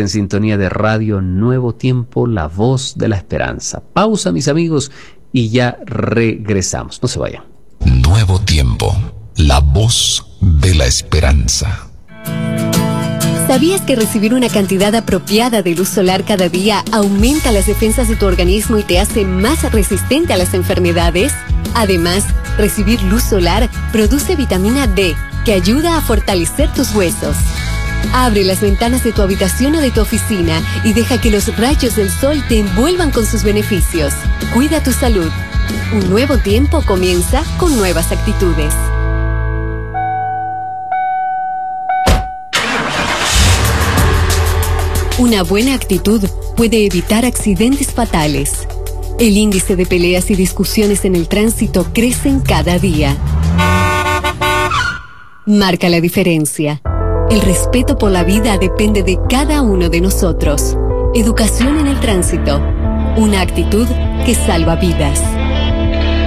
en sintonía de Radio Nuevo Tiempo, la voz de la esperanza. Pausa, mis amigos, y ya regresamos. No se vayan. Nuevo Tiempo, la voz de la esperanza. ¿Sabías que recibir una cantidad apropiada de luz solar cada día aumenta las defensas de tu organismo y te hace más resistente a las enfermedades? Además, recibir luz solar produce vitamina D, que ayuda a fortalecer tus huesos. Abre las ventanas de tu habitación o de tu oficina y deja que los rayos del sol te envuelvan con sus beneficios. Cuida tu salud. Un nuevo tiempo comienza con nuevas actitudes. Una buena actitud puede evitar accidentes fatales. El índice de peleas y discusiones en el tránsito crecen cada día. Marca la diferencia. El respeto por la vida depende de cada uno de nosotros. Educación en el tránsito. Una actitud que salva vidas.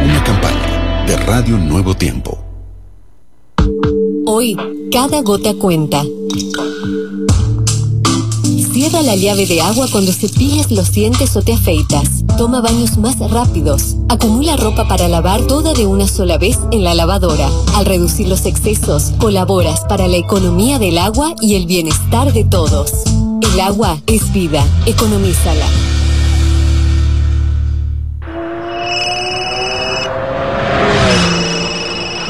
Una campaña de Radio Nuevo Tiempo. Hoy, cada gota cuenta. La llave de agua cuando cepillas los dientes o te afeitas. Toma baños más rápidos. Acumula ropa para lavar toda de una sola vez en la lavadora. Al reducir los excesos, colaboras para la economía del agua y el bienestar de todos. El agua es vida. Economízala.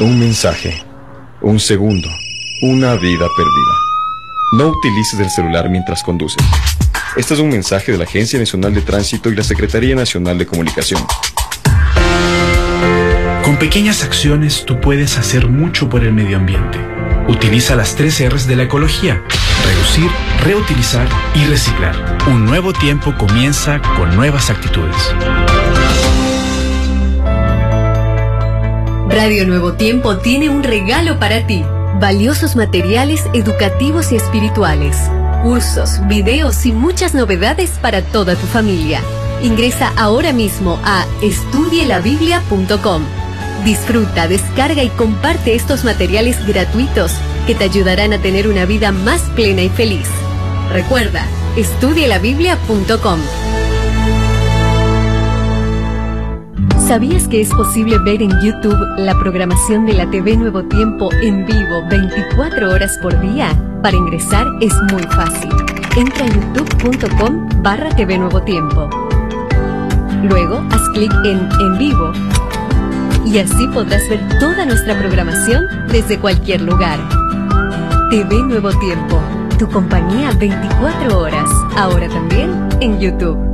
Un mensaje. Un segundo. Una vida perdida. No utilices el celular mientras conduces. Este es un mensaje de la Agencia Nacional de Tránsito y la Secretaría Nacional de Comunicación. Con pequeñas acciones tú puedes hacer mucho por el medio ambiente. Utiliza las tres R's de la ecología. Reducir, reutilizar y reciclar. Un nuevo tiempo comienza con nuevas actitudes. Radio Nuevo Tiempo tiene un regalo para ti. Valiosos materiales educativos y espirituales. Cursos, videos y muchas novedades para toda tu familia. Ingresa ahora mismo a estudielabiblia.com. Disfruta, descarga y comparte estos materiales gratuitos que te ayudarán a tener una vida más plena y feliz. Recuerda, estudielabiblia.com. ¿Sabías que es posible ver en YouTube la programación de la TV Nuevo Tiempo en vivo 24 horas por día? Para ingresar es muy fácil. Entra a youtube.com barra TV Nuevo Tiempo. Luego haz clic en En vivo y así podrás ver toda nuestra programación desde cualquier lugar. TV Nuevo Tiempo, tu compañía 24 horas, ahora también en YouTube.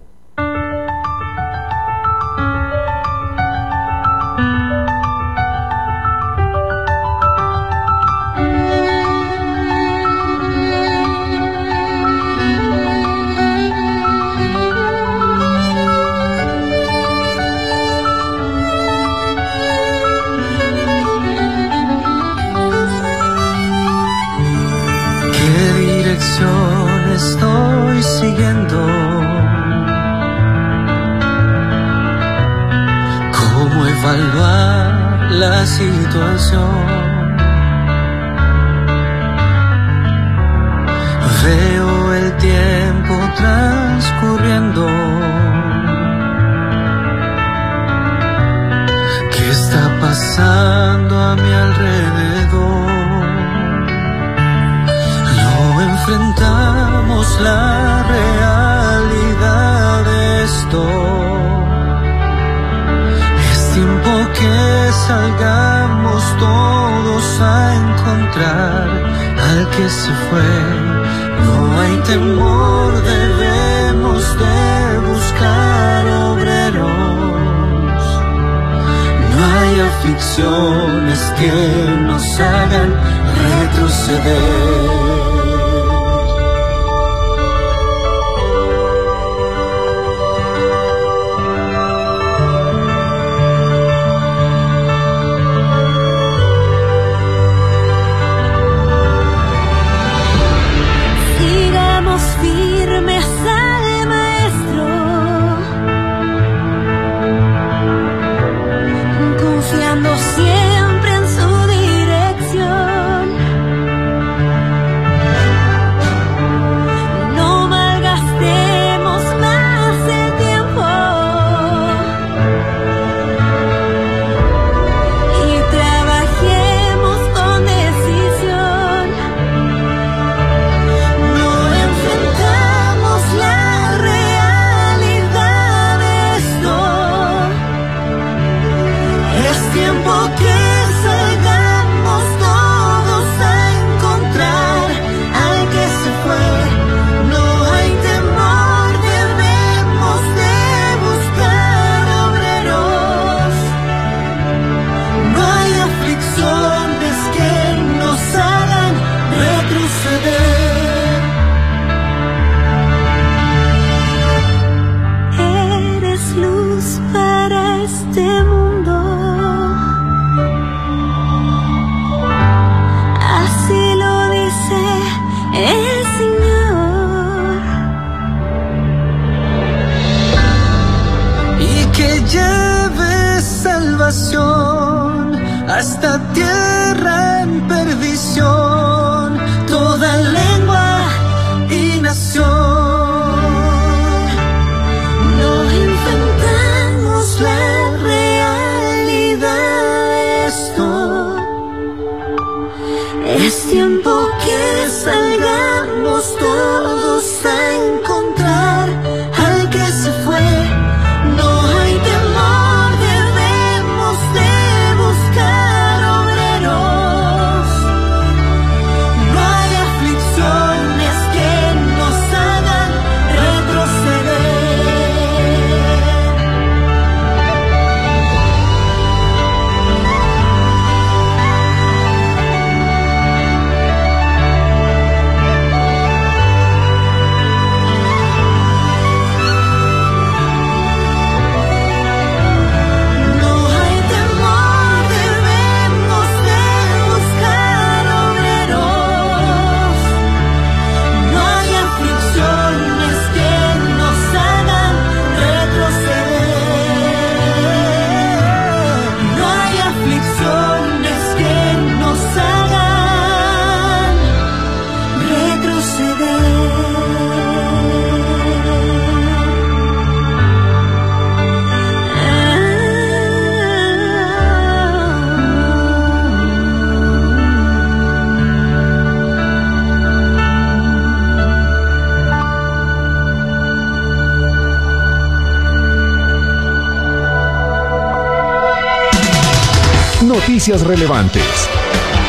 Noticias relevantes,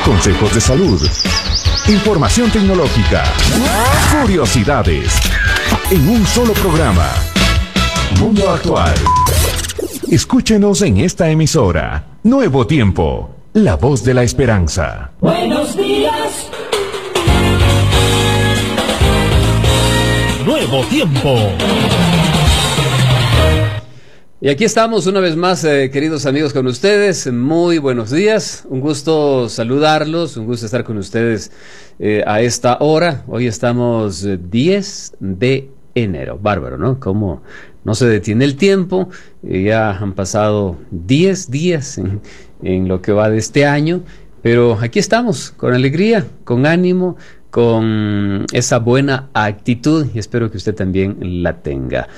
consejos de salud, información tecnológica, curiosidades, en un solo programa. Mundo Actual. Escúchenos en esta emisora. Nuevo Tiempo, la voz de la esperanza. Buenos días. Nuevo Tiempo. Y aquí estamos una vez más, eh, queridos amigos, con ustedes. Muy buenos días. Un gusto saludarlos, un gusto estar con ustedes eh, a esta hora. Hoy estamos 10 eh, de enero. Bárbaro, ¿no? Como no se detiene el tiempo. ya han pasado 10 días en, en lo que va de este año. Pero aquí estamos, con alegría, con ánimo, con esa buena actitud y espero que usted también la tenga.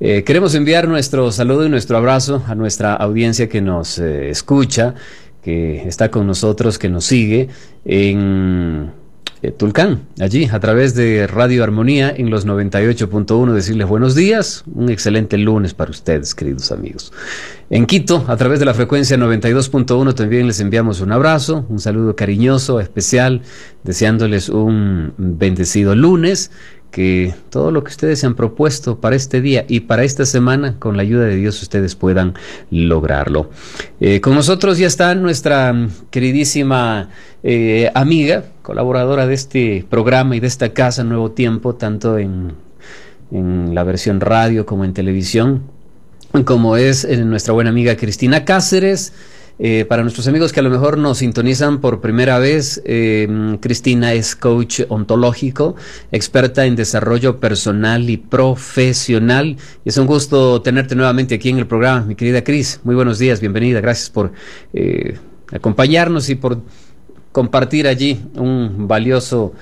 Eh, queremos enviar nuestro saludo y nuestro abrazo a nuestra audiencia que nos eh, escucha, que está con nosotros, que nos sigue en eh, Tulcán, allí a través de Radio Armonía en los 98.1. Decirles buenos días, un excelente lunes para ustedes, queridos amigos. En Quito, a través de la frecuencia 92.1, también les enviamos un abrazo, un saludo cariñoso, especial, deseándoles un bendecido lunes que todo lo que ustedes han propuesto para este día y para esta semana, con la ayuda de Dios, ustedes puedan lograrlo. Eh, con nosotros ya está nuestra queridísima eh, amiga, colaboradora de este programa y de esta casa Nuevo Tiempo, tanto en, en la versión radio como en televisión, como es eh, nuestra buena amiga Cristina Cáceres. Eh, para nuestros amigos que a lo mejor nos sintonizan por primera vez, eh, Cristina es coach ontológico, experta en desarrollo personal y profesional. Es un gusto tenerte nuevamente aquí en el programa, mi querida Cris. Muy buenos días, bienvenida. Gracias por eh, acompañarnos y por compartir allí un valioso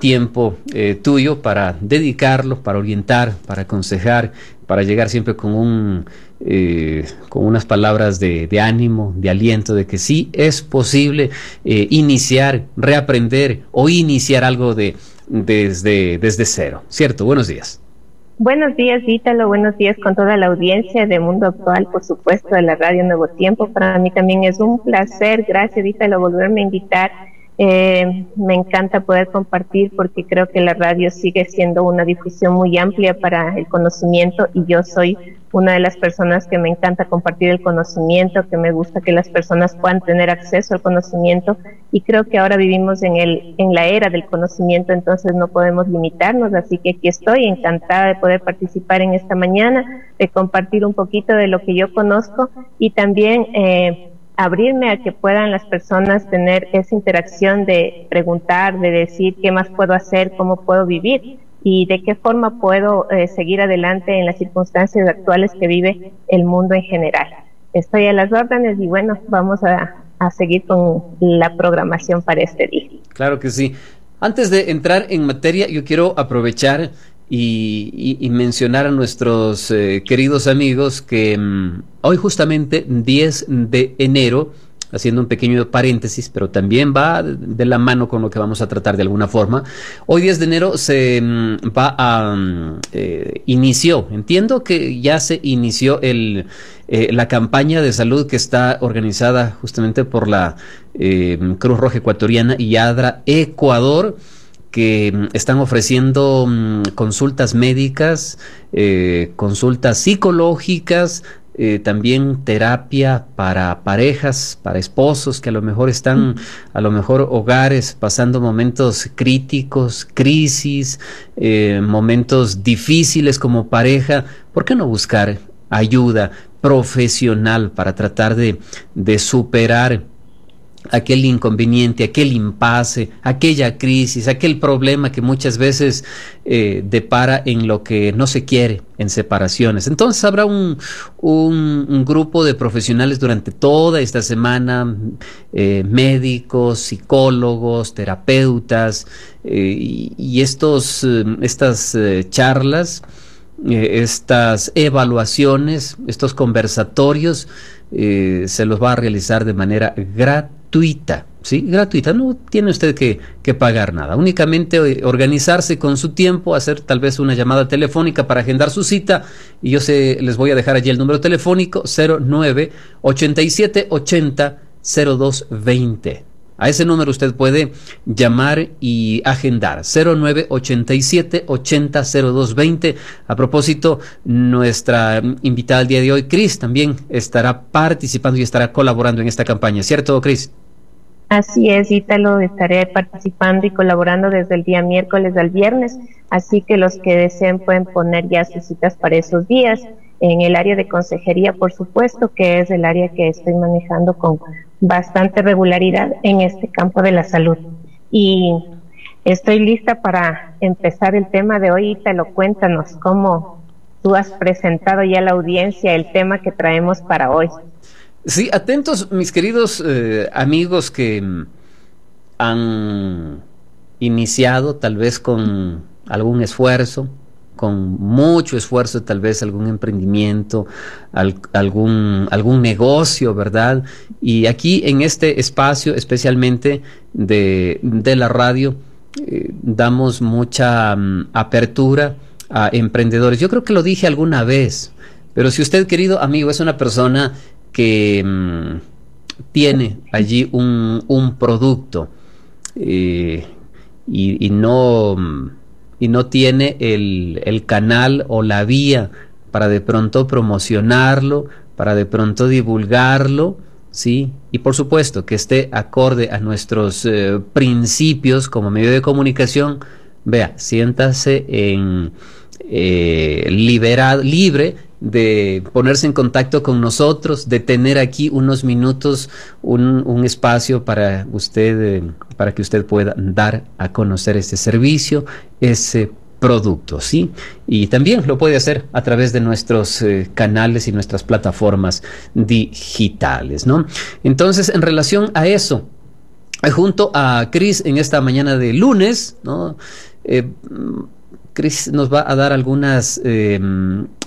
tiempo tuyo para dedicarlo, para orientar, para aconsejar, para llegar siempre con un eh, con unas palabras de, ánimo, de aliento, de que sí es posible eh, iniciar, reaprender o iniciar algo de, desde, desde cero. ¿Cierto? Buenos días. Buenos días, Ítalo. Buenos días con toda la audiencia de Mundo Actual, por supuesto, de la Radio Nuevo Tiempo. Para mí también es un placer, gracias, Ítalo, volverme a invitar eh, me encanta poder compartir porque creo que la radio sigue siendo una difusión muy amplia para el conocimiento y yo soy una de las personas que me encanta compartir el conocimiento, que me gusta que las personas puedan tener acceso al conocimiento y creo que ahora vivimos en el en la era del conocimiento, entonces no podemos limitarnos, así que aquí estoy encantada de poder participar en esta mañana, de compartir un poquito de lo que yo conozco y también eh, abrirme a que puedan las personas tener esa interacción de preguntar, de decir qué más puedo hacer, cómo puedo vivir y de qué forma puedo eh, seguir adelante en las circunstancias actuales que vive el mundo en general. Estoy a las órdenes y bueno, vamos a, a seguir con la programación para este día. Claro que sí. Antes de entrar en materia, yo quiero aprovechar y, y, y, mencionar a nuestros eh, queridos amigos que mmm, hoy justamente 10 de enero, haciendo un pequeño paréntesis, pero también va de la mano con lo que vamos a tratar de alguna forma, hoy 10 de enero se mmm, va a... Mmm, eh, inició, entiendo que ya se inició el, eh, la campaña de salud que está organizada justamente por la eh, Cruz Roja Ecuatoriana y ADRA Ecuador, que mm, están ofreciendo um, consultas médicas, eh, consultas psicológicas, eh, también terapia para parejas, para esposos que a lo mejor están, a lo mejor hogares pasando momentos críticos, crisis, eh, momentos difíciles como pareja. ¿Por qué no buscar ayuda profesional para tratar de, de superar? Aquel inconveniente, aquel impasse, aquella crisis, aquel problema que muchas veces eh, depara en lo que no se quiere, en separaciones. Entonces habrá un, un, grupo de profesionales durante toda esta semana, eh, médicos, psicólogos, terapeutas, eh, y, y, estos, estas charlas, estas evaluaciones, estos conversatorios, se los va a realizar de manera gratuita gratuita, ¿sí? Gratuita, no tiene usted que, que, pagar nada, únicamente organizarse con su tiempo, hacer tal vez una llamada telefónica para agendar su cita y yo se, les voy a dejar allí el número telefónico 09 87 80 0220. A ese número usted puede llamar y agendar 0987 80 0220. A propósito, nuestra invitada al día de hoy, Cris, también estará participando y estará colaborando en esta campaña, ¿cierto, Cris? Así es, Ítalo, estaré participando y colaborando desde el día miércoles al viernes, así que los que deseen pueden poner ya sus citas para esos días. En el área de consejería, por supuesto, que es el área que estoy manejando con bastante regularidad en este campo de la salud. Y estoy lista para empezar el tema de hoy. Ítalo, cuéntanos cómo tú has presentado ya a la audiencia el tema que traemos para hoy. Sí, atentos mis queridos eh, amigos que mm, han iniciado tal vez con algún esfuerzo, con mucho esfuerzo, tal vez algún emprendimiento, al, algún, algún negocio, ¿verdad? Y aquí en este espacio, especialmente de, de la radio, eh, damos mucha um, apertura a emprendedores. Yo creo que lo dije alguna vez, pero si usted, querido amigo, es una persona que mmm, tiene allí un, un producto eh, y, y, no y no tiene el, el canal o la vía para de pronto promocionarlo, para de pronto divulgarlo, ¿sí? Y por supuesto que esté acorde a nuestros eh, principios como medio de comunicación, vea, siéntase en eh, libre de ponerse en contacto con nosotros, de tener aquí unos minutos, un, un espacio para usted, eh, para que usted pueda dar a conocer este servicio, ese producto, ¿sí? Y también lo puede hacer a través de nuestros eh, canales y nuestras plataformas digitales, ¿no? Entonces, en relación a eso, eh, junto a Chris en esta mañana de lunes, ¿no? Eh, Chris nos va a dar algunas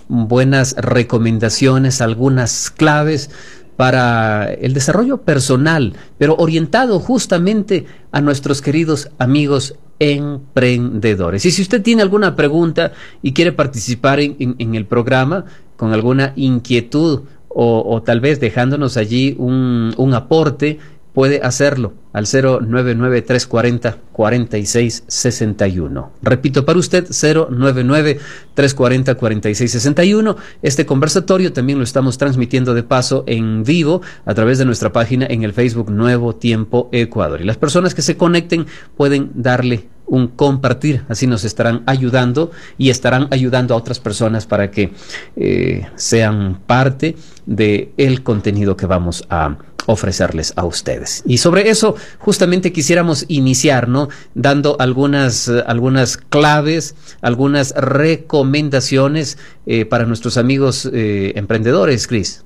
buenas recomendaciones, algunas claves para el desarrollo personal, pero orientado justamente a nuestros queridos amigos emprendedores. Y si usted tiene alguna pregunta y quiere participar en, el programa con alguna inquietud o, tal vez dejándonos allí un, un aporte, puede hacerlo al 099-340-4661. Repito para usted, 099-340-4661. Este conversatorio también lo estamos transmitiendo de paso en vivo a través de nuestra página en el Facebook Nuevo Tiempo Ecuador. Y las personas que se conecten pueden darle un compartir, así nos estarán ayudando y estarán ayudando a otras personas para que eh, sean parte del el contenido que vamos a ofrecerles a ustedes. Y sobre eso justamente quisiéramos iniciar, ¿no? Dando algunas, eh, algunas claves, algunas recomendaciones eh, para nuestros amigos eh, emprendedores, Cris.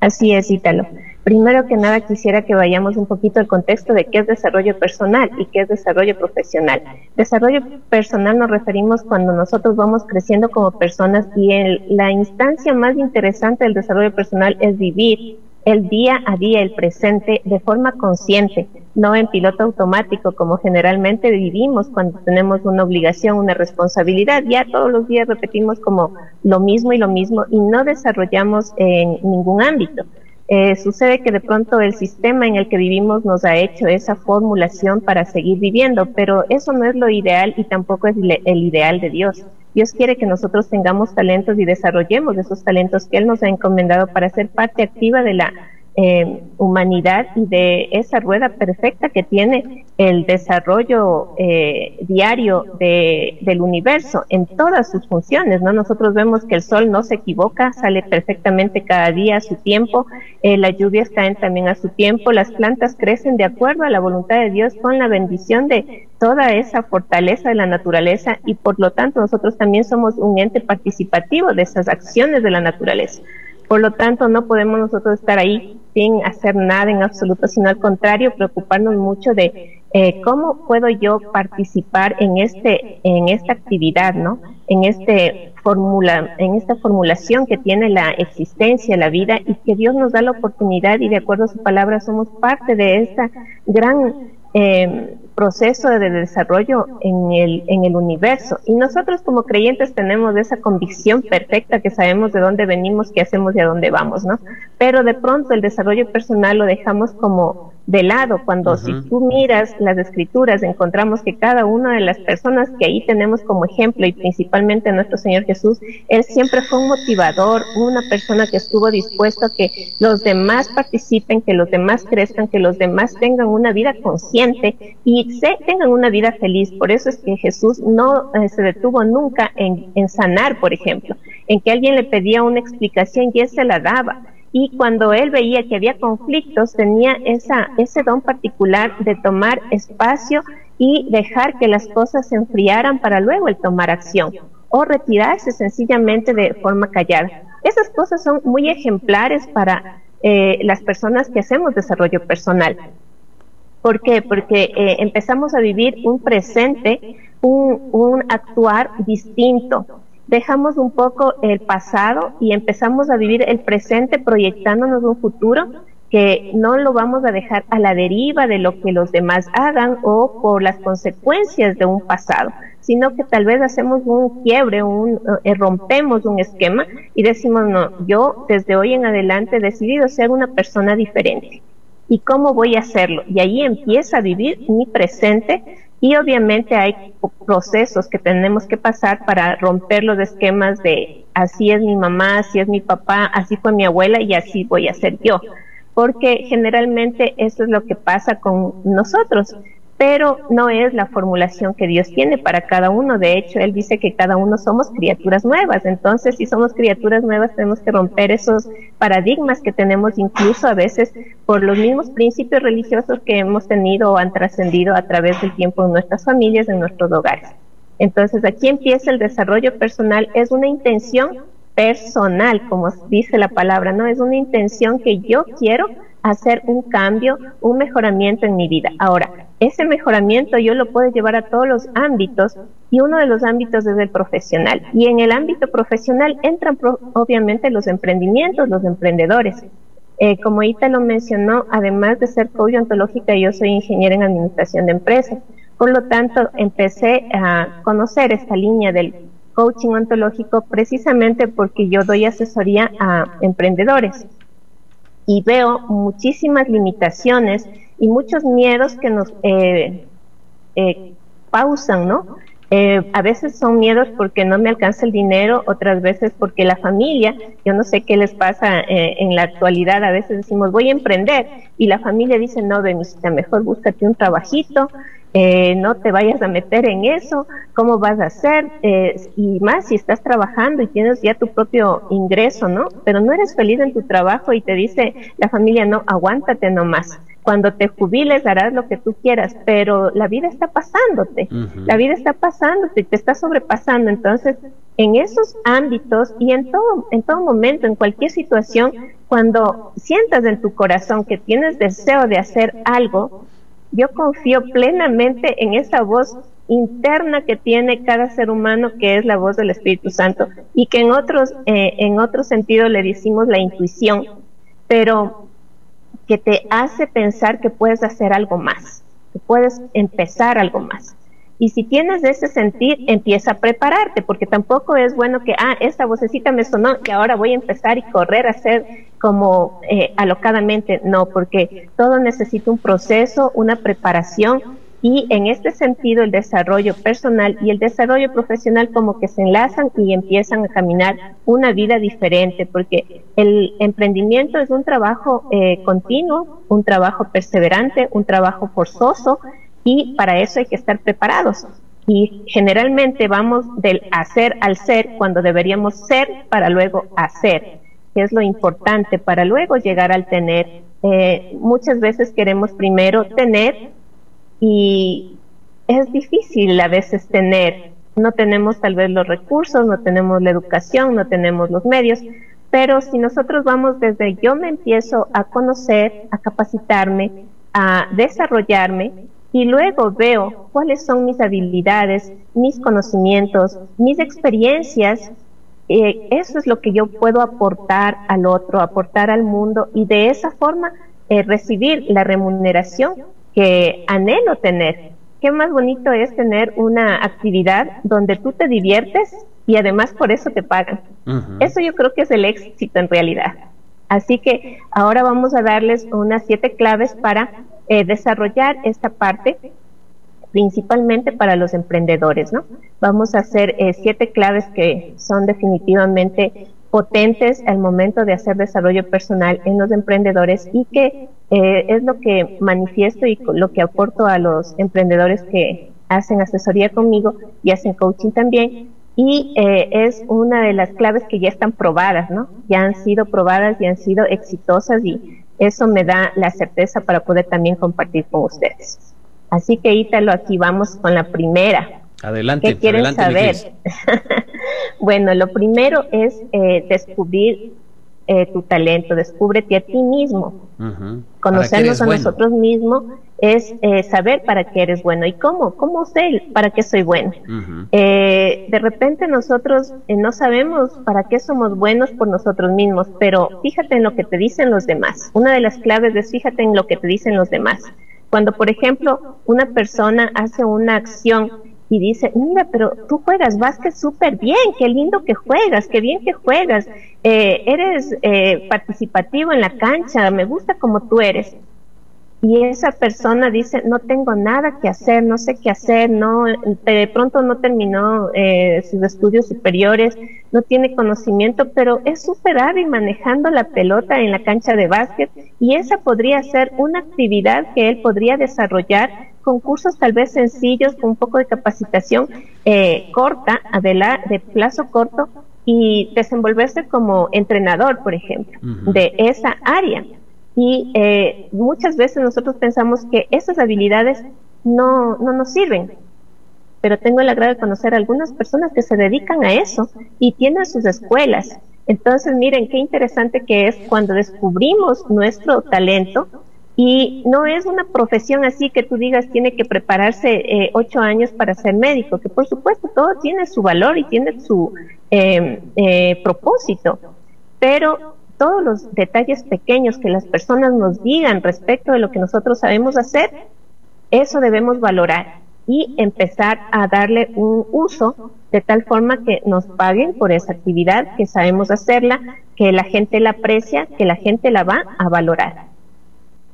Así es, Ítalo. Primero que nada quisiera que vayamos un poquito al contexto de qué es desarrollo personal y qué es desarrollo profesional. Desarrollo personal nos referimos cuando nosotros vamos creciendo como personas y la instancia más interesante del desarrollo personal es vivir el día a día, el presente, de forma consciente, no en piloto automático como generalmente vivimos cuando tenemos una obligación, una responsabilidad. Ya todos los días repetimos como lo mismo y lo mismo y no desarrollamos en ningún ámbito. Eh, sucede que de pronto el sistema en el que vivimos nos ha hecho esa formulación para seguir viviendo, pero eso no es lo ideal y tampoco es el ideal de Dios. Dios quiere que nosotros tengamos talentos y desarrollemos esos talentos que Él nos ha encomendado para ser parte activa de la eh, humanidad y de esa rueda perfecta que tiene el desarrollo eh, diario de, del universo en todas sus funciones, ¿no? Nosotros vemos que el sol no se equivoca, sale perfectamente cada día a su tiempo, eh, las lluvias caen también a su tiempo, las plantas crecen de acuerdo a la voluntad de Dios con la bendición de toda esa fortaleza de la naturaleza y por lo tanto nosotros también somos un ente participativo de esas acciones de la naturaleza. Por lo tanto, no podemos nosotros estar ahí sin hacer nada en absoluto, sino al contrario, preocuparnos mucho de eh, cómo puedo yo participar en este, en esta actividad, ¿no? En este formula, en esta formulación que tiene la existencia, la vida, y que Dios nos da la oportunidad y de acuerdo a su palabra somos parte de esta gran eh, proceso de desarrollo en el, en el universo. Y nosotros como creyentes tenemos esa convicción perfecta que sabemos de dónde venimos, qué hacemos y a dónde vamos, ¿no? Pero de pronto el desarrollo personal lo dejamos como de lado, cuando si tú miras las escrituras, encontramos que cada una de las personas que ahí tenemos como ejemplo, y principalmente nuestro Señor Jesús, Él siempre fue un motivador, una persona que estuvo dispuesto a que los demás participen, que los demás crezcan, que los demás tengan una vida consciente y se, tengan una vida feliz. Por eso es que Jesús no eh, se detuvo nunca en, en sanar, por ejemplo, en que alguien le pedía una explicación y Él se la daba y cuando él veía que había conflictos tenía esa, ese don particular de tomar espacio y dejar que las cosas se enfriaran para luego el tomar acción o retirarse sencillamente de forma callada. Esas cosas son muy ejemplares para eh, las personas que hacemos desarrollo personal. ¿Por qué? Porque eh, empezamos a vivir un presente, un, un actuar distinto, dejamos un poco el pasado y empezamos a vivir el presente proyectándonos un futuro que no lo vamos a dejar a la deriva de lo que los demás hagan o por las consecuencias de un pasado, sino que tal vez hacemos un quiebre, un, eh, rompemos un esquema y decimos, no, yo desde hoy en adelante he decidido ser una persona diferente. ¿Y cómo voy a hacerlo? Y ahí empieza a vivir mi presente Y obviamente hay procesos que tenemos que pasar para romper los esquemas de así es mi mamá, así es mi papá, así fue mi abuela y así voy a ser yo. Porque generalmente eso es lo que pasa con nosotros pero no es la formulación que Dios tiene para cada uno. De hecho, Él dice que cada uno somos criaturas nuevas. Entonces, si somos criaturas nuevas, tenemos que romper esos paradigmas que tenemos incluso a veces por los mismos principios religiosos que hemos tenido o han trascendido a través del tiempo en nuestras familias, en nuestros hogares. Entonces, aquí empieza el desarrollo personal. Es una intención personal, como dice la palabra, ¿no? Es una intención que yo quiero hacer un cambio, un mejoramiento en mi vida. Ahora, ese mejoramiento yo lo puedo llevar a todos los ámbitos y uno de los ámbitos es el profesional. Y en el ámbito profesional entran obviamente los emprendimientos, los emprendedores. Eh, como Ita lo mencionó, además de ser coach ontológica, yo soy ingeniera en administración de empresas. Por lo tanto, empecé a conocer esta línea del coaching ontológico precisamente porque yo doy asesoría a emprendedores y veo muchísimas limitaciones y muchos miedos que nos eh, eh, pausan, ¿no? Eh, a veces son miedos porque no me alcanza el dinero, otras veces porque la familia, yo no sé qué les pasa en la actualidad, a veces decimos voy a emprender y la familia dice no, Benisita, mejor búscate un trabajito, eh, no te vayas a meter en eso, cómo vas a hacer, eh, y más si estás trabajando y tienes ya tu propio ingreso, ¿no? Pero no eres feliz en tu trabajo y te dice la familia, no, aguántate nomás. Cuando te jubiles harás lo que tú quieras, pero la vida está pasándote, la vida está pasándote, te está sobrepasando. Entonces, en esos ámbitos y en todo, en todo momento, en cualquier situación, cuando sientas en tu corazón que tienes deseo de hacer algo, yo confío plenamente en esa voz interna que tiene cada ser humano, que es la voz del Espíritu Santo, y que en otros, eh, en otro sentido le decimos la intuición, pero que te hace pensar que puedes hacer algo más, que puedes empezar algo más. Y si tienes ese sentir, empieza a prepararte, porque tampoco es bueno que, ah, esta vocecita me sonó y ahora voy a empezar y correr a hacer como eh, alocadamente. No, porque todo necesita un proceso, una preparación y en este sentido el desarrollo personal y el desarrollo profesional como que se enlazan y empiezan a caminar una vida diferente, porque el emprendimiento es un trabajo eh, continuo, un trabajo perseverante, un trabajo forzoso y para eso hay que estar preparados. Y generalmente vamos del hacer al ser cuando deberíamos ser para luego hacer, es lo importante para luego llegar al tener. Eh, muchas veces queremos primero tener y es difícil a veces tener. No tenemos tal vez los recursos, no tenemos la educación, no tenemos los medios, pero si nosotros vamos desde yo me empiezo a conocer, a capacitarme, a desarrollarme, y luego veo cuáles son mis habilidades, mis conocimientos, mis experiencias. Eh, eso es lo que yo puedo aportar al otro, aportar al mundo y de esa forma eh, recibir la remuneración que anhelo tener. Qué más bonito es tener una actividad donde tú te diviertes y además por eso te pagan. Eso yo creo que es el éxito en realidad. Así que ahora vamos a darles unas siete claves para eh, desarrollar esta parte principalmente para los emprendedores, ¿no? Vamos a hacer eh, siete claves que son definitivamente potentes al momento de hacer desarrollo personal en los emprendedores y que eh, es lo que manifiesto y lo que aporto a los emprendedores que hacen asesoría conmigo y hacen coaching también. Y es una de las claves que ya están probadas, ¿no? Ya han sido probadas y han sido exitosas y eso me da la certeza para poder también compartir con ustedes. Así que Ítalo, aquí vamos con la primera. Adelante. ¿Qué quieren saber? bueno, lo primero es eh, descubrir eh, tu talento, descúbrete a ti mismo. Conocernos a nosotros mismos es eh, saber para qué eres bueno y cómo, cómo sé para qué soy bueno. Eh, de repente nosotros no sabemos para qué somos buenos por nosotros mismos, pero fíjate en lo que te dicen los demás. Una de las claves es fíjate en lo que te dicen los demás. Cuando, por ejemplo, una persona hace una acción y dice, mira, pero tú juegas básquet súper bien, qué lindo que juegas, qué bien que juegas, eh, eres eh, participativo en la cancha, me gusta como tú eres. Y esa persona dice, no tengo nada que hacer, no sé qué hacer, no, de pronto no terminó eh, sus estudios superiores, no tiene conocimiento, pero es súper hábil manejando la pelota en la cancha de básquet y esa podría ser una actividad que él podría desarrollar con cursos tal vez sencillos, con un poco de capacitación eh, corta, de plazo corto y desenvolverse como entrenador, por ejemplo, de esa área y eh, muchas veces nosotros pensamos que esas habilidades no, no nos sirven, pero tengo el agrado de conocer a algunas personas que se dedican a eso y tienen sus escuelas. Entonces, miren qué interesante que es cuando descubrimos nuestro talento y no es una profesión así que tú digas tiene que prepararse eh, ocho años para ser médico, que por supuesto todo tiene su valor y tiene su eh, eh, propósito, pero todos los detalles pequeños que las personas nos digan respecto de lo que nosotros sabemos hacer, eso debemos valorar y empezar a darle un uso de tal forma que nos paguen por esa actividad, que sabemos hacerla, que la gente la aprecia, que la gente la va a valorar.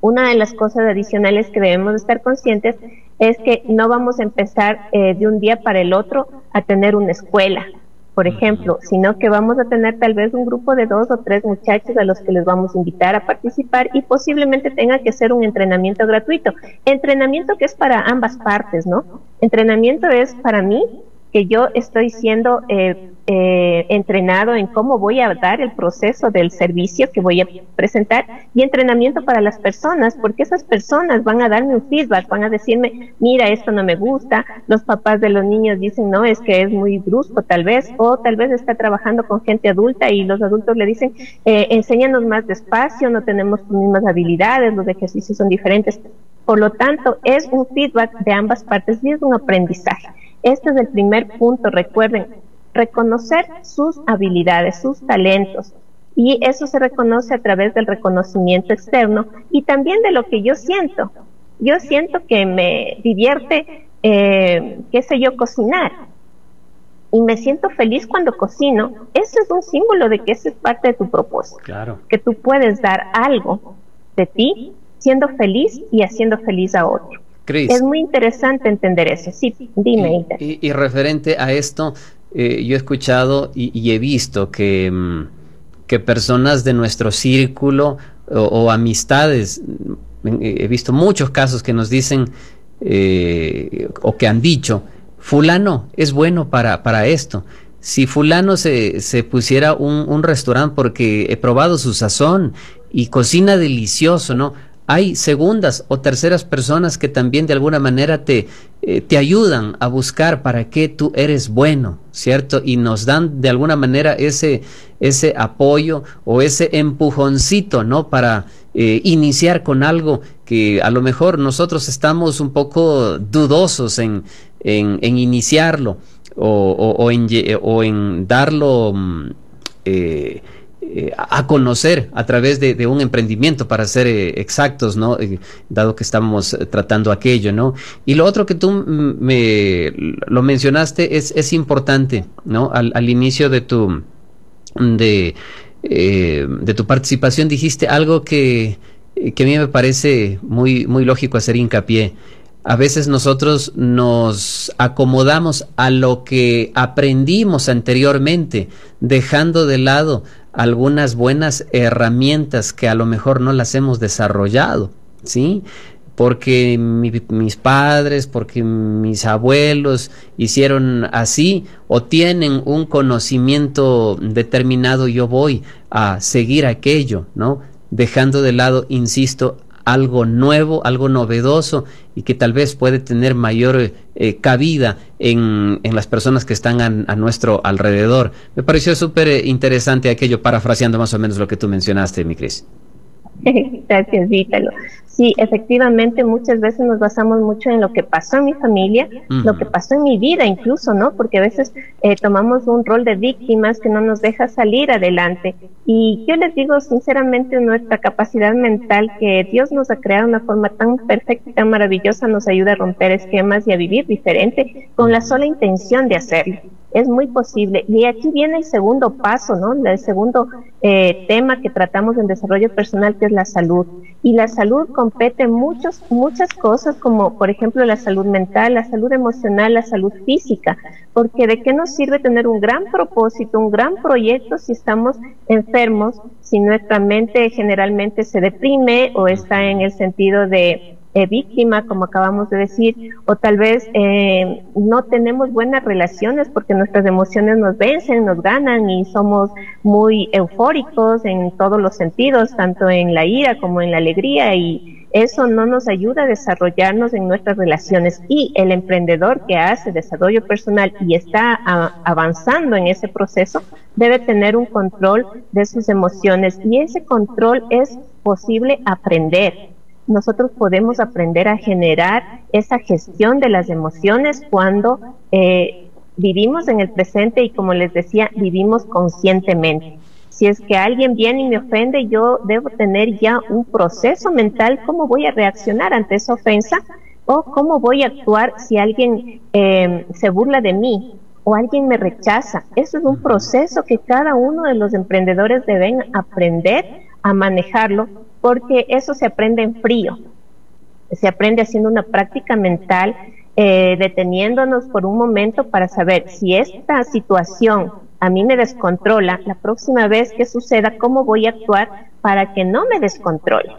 Una de las cosas adicionales que debemos estar conscientes es que no vamos a empezar eh, de un día para el otro a tener una escuela, por ejemplo, sino que vamos a tener tal vez un grupo de dos o tres muchachos a los que les vamos a invitar a participar y posiblemente tenga que ser un entrenamiento gratuito. Entrenamiento que es para ambas partes, ¿no? Entrenamiento es para mí que yo estoy siendo eh, eh, entrenado en cómo voy a dar el proceso del servicio que voy a presentar y entrenamiento para las personas, porque esas personas van a darme un feedback, van a decirme, mira, esto no me gusta, los papás de los niños dicen, no, es que es muy brusco tal vez, o tal vez está trabajando con gente adulta y los adultos le dicen, eh, enséñanos más despacio, no tenemos las mismas habilidades, los ejercicios son diferentes. Por lo tanto, es un feedback de ambas partes y es un aprendizaje. Este es el primer punto, recuerden, reconocer sus habilidades, sus talentos. Y eso se reconoce a través del reconocimiento externo y también de lo que yo siento. Yo siento que me divierte, eh, qué sé yo, cocinar. Y me siento feliz cuando cocino. Ese es un símbolo de que ese es parte de tu propósito. Claro. Que tú puedes dar algo de ti siendo feliz y haciendo feliz a otro es muy interesante entender eso. Sí, dime. Y, referente a esto, eh, yo he escuchado y, he visto que, mm, que, personas de nuestro círculo o, amistades, mm, he visto muchos casos que nos dicen eh, o que han dicho, fulano es bueno para, para esto. Si fulano se, se pusiera un, un restaurante porque he probado su sazón y cocina delicioso, ¿no? Hay segundas o terceras personas que también de alguna manera te, eh, te ayudan a buscar para qué tú eres bueno, ¿cierto? Y nos dan de alguna manera ese, ese apoyo o ese empujoncito, ¿no? Para eh, iniciar con algo que a lo mejor nosotros estamos un poco dudosos en, en, iniciarlo o, o, en, o en darlo... Mm, eh, eh, a conocer a través de, un emprendimiento, para ser eh, exactos. Eh, dado que estamos tratando aquello. Y lo otro que tú me lo mencionaste es, importante, ¿no? Al, al inicio de tu de, de tu participación dijiste algo que, que a mí me parece muy, muy lógico hacer hincapié. A veces nosotros nos acomodamos a lo que aprendimos anteriormente, dejando de lado algunas buenas herramientas que a lo mejor no las hemos desarrollado, ¿sí? Porque mis padres, porque mis abuelos hicieron así o tienen un conocimiento determinado, yo voy a seguir aquello, ¿no? Dejando de lado, insisto, algo nuevo, algo novedoso y que tal vez puede tener mayor eh, cabida en, en, las personas que están a, nuestro alrededor. Me pareció súper eh, interesante aquello, parafraseando más o menos lo que tú mencionaste, mi Cris. Gracias, Vítalo. Sí, efectivamente, muchas veces nos basamos mucho en lo que pasó en mi familia, lo que pasó en mi vida incluso, ¿no? Porque a veces eh, tomamos un rol de víctimas que no nos deja salir adelante. Y yo les digo sinceramente, nuestra capacidad mental que Dios nos ha creado de una forma tan perfecta y tan maravillosa nos ayuda a romper esquemas y a vivir diferente con la sola intención de hacerlo. Es muy posible. Y aquí viene el segundo paso, ¿no? El segundo eh, tema que tratamos en desarrollo personal, que es la salud. Y la salud compete muchos, muchas cosas, como por ejemplo la salud mental, la salud emocional, la salud física. Porque de qué nos sirve tener un gran propósito, un gran proyecto si estamos enfermos, si nuestra mente generalmente se deprime o está en el sentido de eh, víctima, como acabamos de decir, o tal vez eh, no tenemos buenas relaciones porque nuestras emociones nos vencen, nos ganan y somos muy eufóricos en todos los sentidos, tanto en la ira como en la alegría y eso no nos ayuda a desarrollarnos en nuestras relaciones. Y el emprendedor que hace desarrollo personal y está avanzando en ese proceso debe tener un control de sus emociones y ese control es posible aprender nosotros podemos aprender a generar esa gestión de las emociones cuando eh, vivimos en el presente y como les decía, vivimos conscientemente. Si es que alguien viene y me ofende, yo debo tener ya un proceso mental, cómo voy a reaccionar ante esa ofensa o cómo voy a actuar si alguien eh, se burla de mí o alguien me rechaza. Eso es un proceso que cada uno de los emprendedores deben aprender a manejarlo porque eso se aprende en frío, se aprende haciendo una práctica mental, eh, deteniéndonos por un momento para saber si esta situación a mí me descontrola, la próxima vez que suceda, cómo voy a actuar para que no me descontrole.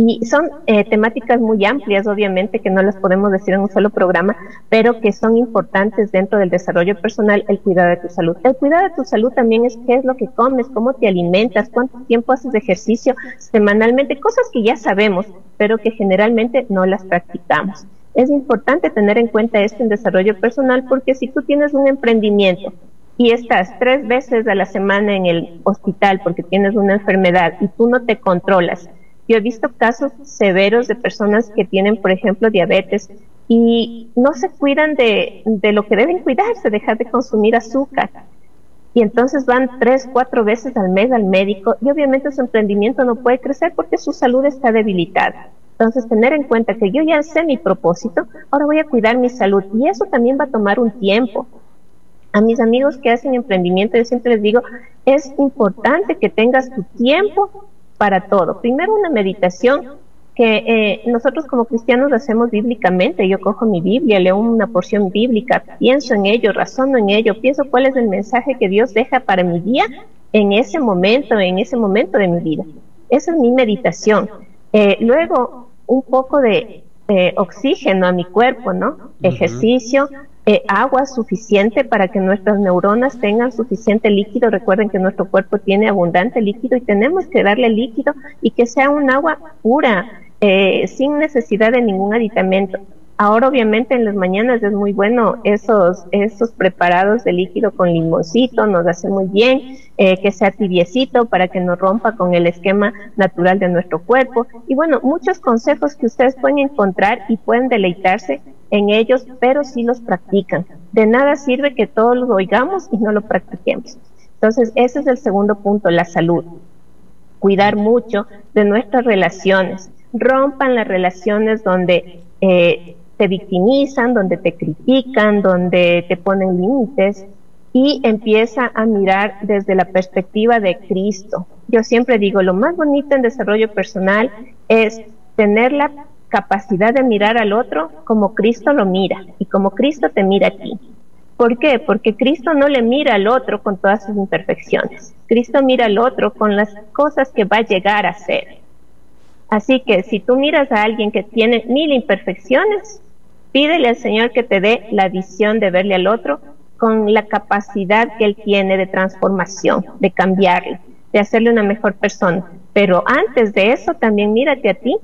Y son eh, temáticas muy amplias, obviamente, que no las podemos decir en un solo programa, pero que son importantes dentro del desarrollo personal, el cuidado de tu salud. El cuidado de tu salud también es qué es lo que comes, cómo te alimentas, cuánto tiempo haces ejercicio semanalmente, cosas que ya sabemos, pero que generalmente no las practicamos. Es importante tener en cuenta esto en desarrollo personal porque si tú tienes un emprendimiento y estás tres veces a la semana en el hospital porque tienes una enfermedad y tú no te controlas, yo he visto casos severos de personas que tienen, por ejemplo, diabetes y no se cuidan de, lo que deben cuidarse, dejar de consumir azúcar. Y entonces van tres, cuatro veces al mes al médico y obviamente su emprendimiento no puede crecer porque su salud está debilitada. Entonces, tener en cuenta que yo ya sé mi propósito, ahora voy a cuidar mi salud y eso también va a tomar un tiempo. A mis amigos que hacen emprendimiento, yo siempre les digo, es importante que tengas tu tiempo para todo. Primero una meditación que eh, nosotros como cristianos hacemos bíblicamente. Yo cojo mi Biblia, leo una porción bíblica, pienso en ello, razono en ello, pienso cuál es el mensaje que Dios deja para mi día en ese momento, en ese momento de mi vida. Esa es mi meditación. Eh, luego, un poco de eh, oxígeno a mi cuerpo, ¿no? Ejercicio, eh, agua suficiente para que nuestras neuronas tengan suficiente líquido. Recuerden que nuestro cuerpo tiene abundante líquido y tenemos que darle líquido y que sea un agua pura, eh, sin necesidad de ningún aditamento. Ahora obviamente en las mañanas es muy bueno esos, esos preparados de líquido con limoncito, nos hace muy bien, eh, que sea tibiecito para que no rompa con el esquema natural de nuestro cuerpo. Y bueno, muchos consejos que ustedes pueden encontrar y pueden deleitarse en ellos, pero si los practican. De nada sirve que todos lo oigamos y no lo practiquemos. Entonces, ese es el segundo punto, la salud. Cuidar mucho de nuestras relaciones. Rompan las relaciones donde eh, te victimizan, donde te critican, donde te ponen límites y empieza a mirar desde la perspectiva de Cristo. Yo siempre digo, lo más bonito en desarrollo personal es tener la capacidad de mirar al otro como Cristo lo mira y como Cristo te mira a ti. ¿Por qué? Porque Cristo no le mira al otro con todas sus imperfecciones. Cristo mira al otro con las cosas que va a llegar a ser. Así que si tú miras a alguien que tiene mil imperfecciones, Pídele al Señor que te dé la visión de verle al otro con la capacidad que Él tiene de transformación, de cambiarle, de hacerle una mejor persona. Pero antes de eso, también mírate a ti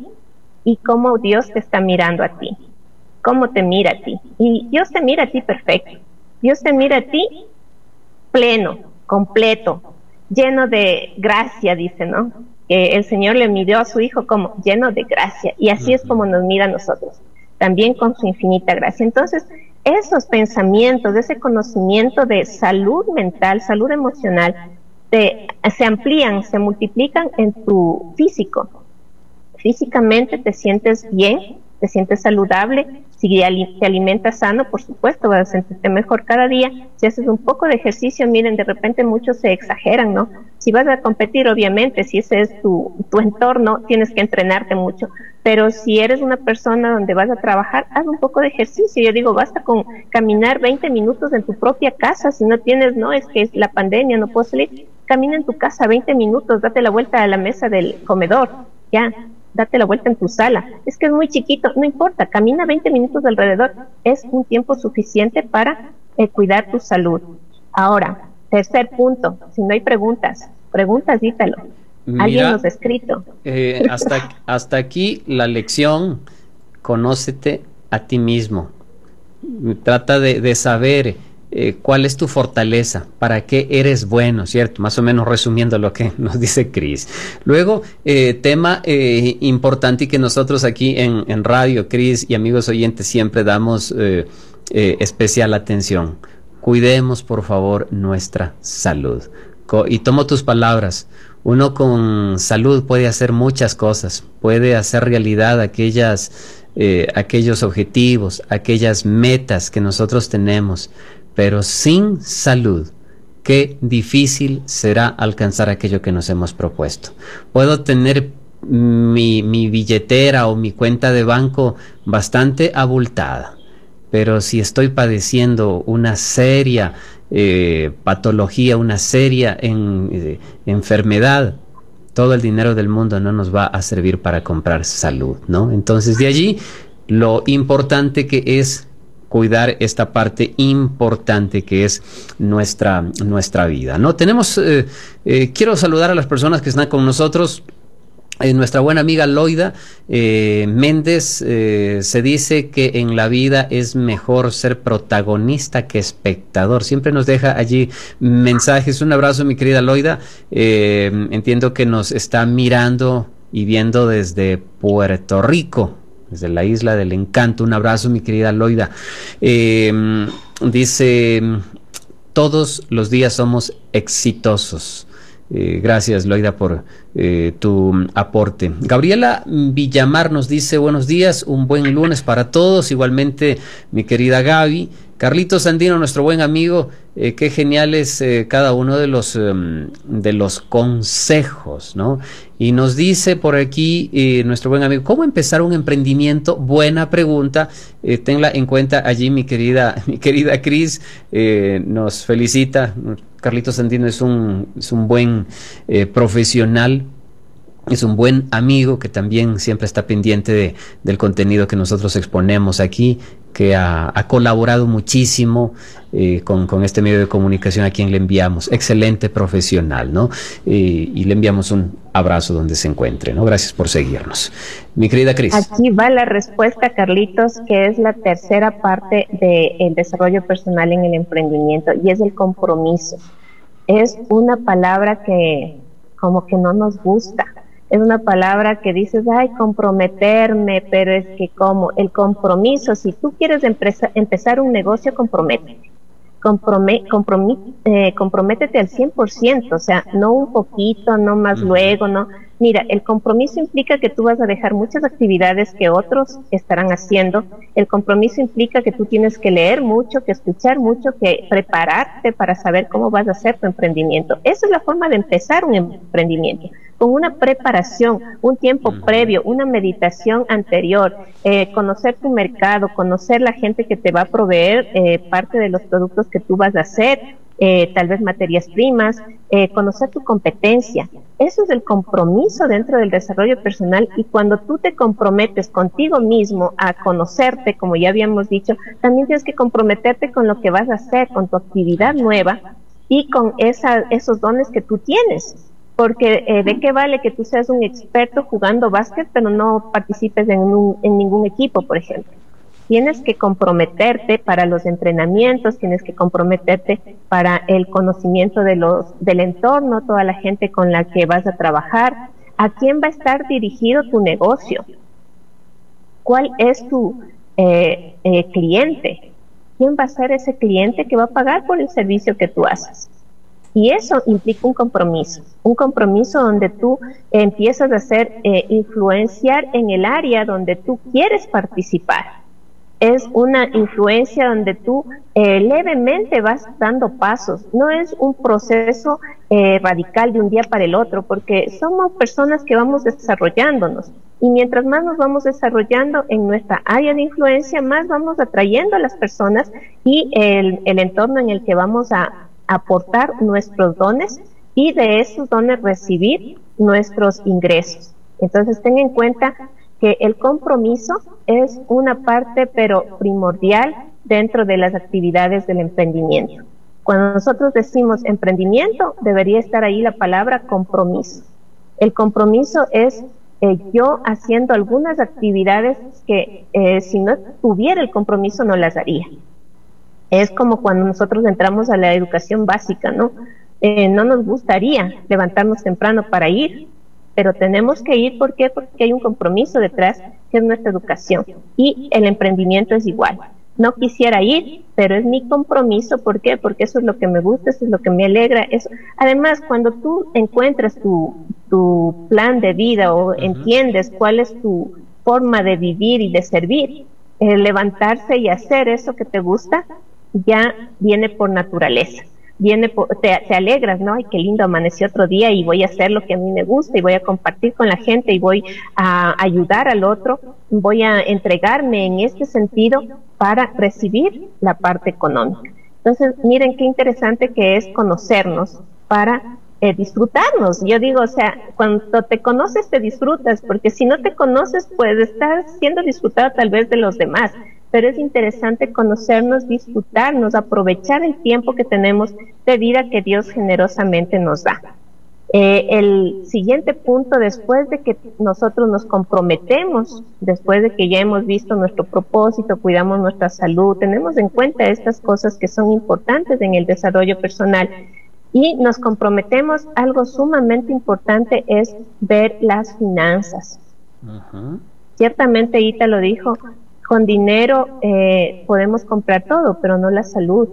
y cómo Dios te está mirando a ti, cómo te mira a ti. Y Dios te mira a ti perfecto. Dios te mira a ti pleno, completo, lleno de gracia, dice, ¿no? Que el Señor le midió a su Hijo como lleno de gracia. Y así es como nos mira a nosotros también con su infinita gracia. Entonces, esos pensamientos, ese conocimiento de salud mental, salud emocional, se amplían, se multiplican en tu físico. Físicamente te sientes bien, te sientes saludable, si te alimentas sano, por supuesto, vas a sentirte mejor cada día. Si haces un poco de ejercicio, miren, de repente muchos se exageran, ¿no? Si vas a competir, obviamente, si ese es tu, tu entorno, tienes que entrenarte mucho. Pero si eres una persona donde vas a trabajar, haz un poco de ejercicio. Yo digo, basta con caminar 20 minutos en tu propia casa. Si no tienes, no, es que es la pandemia, no puedo salir. Camina en tu casa 20 minutos, date la vuelta a la mesa del comedor, ya date la vuelta en tu sala. Es que es muy chiquito, no importa, camina 20 minutos alrededor, es un tiempo suficiente para eh, cuidar tu salud. Ahora, tercer punto, si no hay preguntas, preguntas, dítalo. Alguien nos ha escrito. Eh, hasta, hasta aquí la lección, conócete a ti mismo. Trata de, de saber eh, cuál es tu fortaleza, para qué eres bueno, ¿cierto? Más o menos resumiendo lo que nos dice Cris. Luego, eh, tema eh, importante y que nosotros aquí en, en radio, Cris y amigos oyentes, siempre damos especial atención. Cuidemos, por favor, nuestra salud. y tomo tus palabras. Uno con salud puede hacer muchas cosas, puede hacer realidad aquellas, aquellos objetivos, aquellas metas que nosotros tenemos, pero sin salud, qué difícil será alcanzar aquello que nos hemos propuesto. Puedo tener mi, billetera o mi cuenta de banco bastante abultada, pero si estoy padeciendo una seria eh, patología, una seria eh, enfermedad, todo el dinero del mundo no nos va a servir para comprar salud, ¿no? Entonces de allí lo importante que es cuidar esta parte importante que es nuestra, nuestra vida. ¿no? Tenemos, eh, eh, quiero saludar a las personas que están con nosotros. Eh, nuestra buena amiga Loida Méndez se dice que en la vida es mejor ser protagonista que espectador. Siempre nos deja allí mensajes. Un abrazo, mi querida Loida. entiendo que nos está mirando y viendo desde Puerto Rico desde la isla del encanto. Un abrazo, mi querida Loida. Em, dice, todos los días somos exitosos. Eh, gracias, Loida, por eh, tu aporte. Gabriela Villamar nos dice buenos días, un buen lunes para todos. Igualmente, mi querida Gaby. Carlitos Sandino, nuestro buen amigo, eh, qué genial es eh, cada uno de los, em, de los consejos, ¿no? Y nos dice por aquí eh, nuestro buen amigo, ¿cómo empezar un emprendimiento? Buena pregunta, tenla en cuenta allí mi querida, mi querida Cris, nos felicita, Carlitos Sandino es un, es un buen profesional es un buen amigo que también siempre está pendiente de, del contenido que nosotros exponemos aquí que ha, colaborado muchísimo eh, con, este medio de comunicación a quien le enviamos. Excelente profesional, ¿no? y le enviamos un abrazo donde se encuentre, ¿no? Gracias por seguirnos. Mi querida Cris. Aquí va la respuesta, Carlitos, que es la tercera parte del desarrollo personal en el emprendimiento y es el compromiso. Es una palabra que como que no nos gusta es una palabra que dices, ay, comprometerme, pero es que como el compromiso, si tú quieres empezar un negocio, comprométete. Eh, comprométete al 100%, o sea, no un poquito, no más luego, no. Mira, el compromiso implica que tú vas a dejar muchas actividades que otros estarán haciendo. El compromiso implica que tú tienes que leer mucho, que escuchar mucho, que prepararte para saber cómo vas a hacer tu emprendimiento. Esa es la forma de empezar un emprendimiento con una preparación, un tiempo previo, una meditación anterior, eh, conocer tu mercado, conocer la gente que te va a proveer eh, parte de los productos que tú vas a hacer, eh, tal vez materias primas, conocer tu competencia. Eso es el compromiso dentro del desarrollo personal y cuando tú te comprometes contigo mismo a conocerte, como ya habíamos dicho, también tienes que comprometerte con lo que vas a hacer, con tu actividad nueva y con esa, esos dones que tú tienes porque eh, de qué vale que tú seas un experto jugando básquet, pero no participes en, en ningún equipo, por ejemplo. Tienes que comprometerte para los entrenamientos, tienes que comprometerte para el conocimiento de los, del entorno, toda la gente con la que vas a trabajar, a quién va a estar dirigido tu negocio, cuál es tu eh, eh, cliente, quién va a ser ese cliente que va a pagar por el servicio que tú haces. Y eso implica un compromiso, un compromiso donde tú empiezas a hacer eh, influenciar en el área donde tú quieres participar es una influencia donde tú eh, levemente vas dando pasos, no es un proceso eh, radical de un día para el otro, porque somos personas que vamos desarrollándonos y mientras más nos vamos desarrollando en nuestra área de influencia, más vamos atrayendo a las personas y el, el entorno en el que vamos a aportar nuestros dones y de esos dones recibir nuestros ingresos. Entonces ten en cuenta que el compromiso es una parte pero primordial dentro de las actividades del emprendimiento. Cuando nosotros decimos emprendimiento, debería estar ahí la palabra compromiso. El compromiso es eh, yo haciendo algunas actividades que eh, si no tuviera el compromiso no las haría. Es como cuando nosotros entramos a la educación básica, ¿no? Eh, no nos gustaría levantarnos temprano para ir, pero tenemos que ir, ¿por qué? Porque hay un compromiso detrás, que es nuestra educación. Y el emprendimiento es igual. No quisiera ir, pero es mi compromiso, ¿por qué? Porque eso es lo que me gusta, eso es lo que me alegra. Eso. Además, cuando tú encuentras tu, tu plan de vida o entiendes cuál es tu forma de vivir y de servir, levantarse y hacer eso que te gusta, ya viene por naturaleza viene, te, te, alegras, ¿no? Ay, qué lindo, amaneció otro día y voy a hacer lo que a mí me gusta y voy a compartir con la gente y voy a ayudar al otro, voy a entregarme en este sentido para recibir la parte económica. Entonces, miren qué interesante que es conocernos para eh, disfrutarnos. Yo digo, o sea, cuando te conoces te disfrutas, porque si no te conoces, pues estás siendo disfrutado tal vez de los demás pero es interesante conocernos, disfrutarnos, aprovechar el tiempo que tenemos de vida que Dios generosamente nos da. Eh, el siguiente punto, después de que nosotros nos comprometemos, después de que ya hemos visto nuestro propósito, cuidamos nuestra salud, tenemos en cuenta estas cosas que son importantes en el desarrollo personal y nos comprometemos, algo sumamente importante es ver las finanzas. Ciertamente Ita lo dijo, con dinero eh, podemos comprar todo, pero no la salud.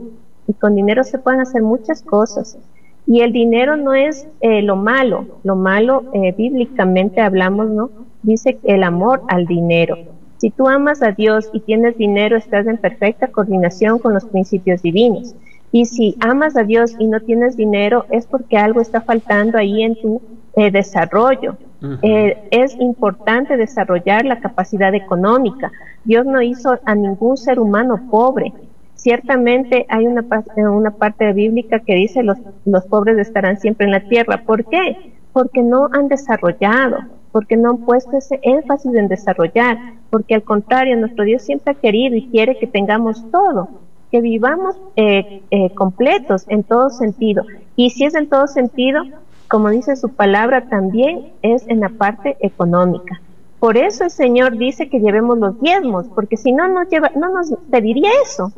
Y con dinero se pueden hacer muchas cosas. Y el dinero no es eh, lo malo. Lo malo, eh, bíblicamente hablamos, ¿no? Dice el amor al dinero. Si tú amas a Dios y tienes dinero, estás en perfecta coordinación con los principios divinos. Y si amas a Dios y no tienes dinero, es porque algo está faltando ahí en tu desarrollo. Eh, es importante desarrollar la capacidad económica. Dios no hizo a ningún ser humano pobre. Ciertamente hay una, eh, una parte bíblica que dice los, los pobres estarán siempre en la tierra. ¿Por qué? Porque no han desarrollado, porque no han puesto ese énfasis en desarrollar, porque al contrario, nuestro Dios siempre ha querido y quiere que tengamos todo, que vivamos eh, completos en todo sentido. Y si es en todo sentido, como dice su palabra, también es en la parte económica. Por eso el Señor dice que llevemos los diezmos, porque si no nos lleva, no nos pediría eso,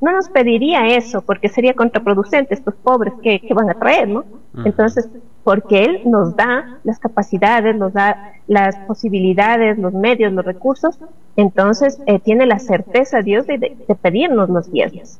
no nos pediría eso, porque sería contraproducente estos pobres que, van a traer, ¿no? Entonces, porque Él nos da las capacidades, nos da las posibilidades, los medios, los recursos, entonces eh, tiene la certeza Dios de, de pedirnos los diezmos.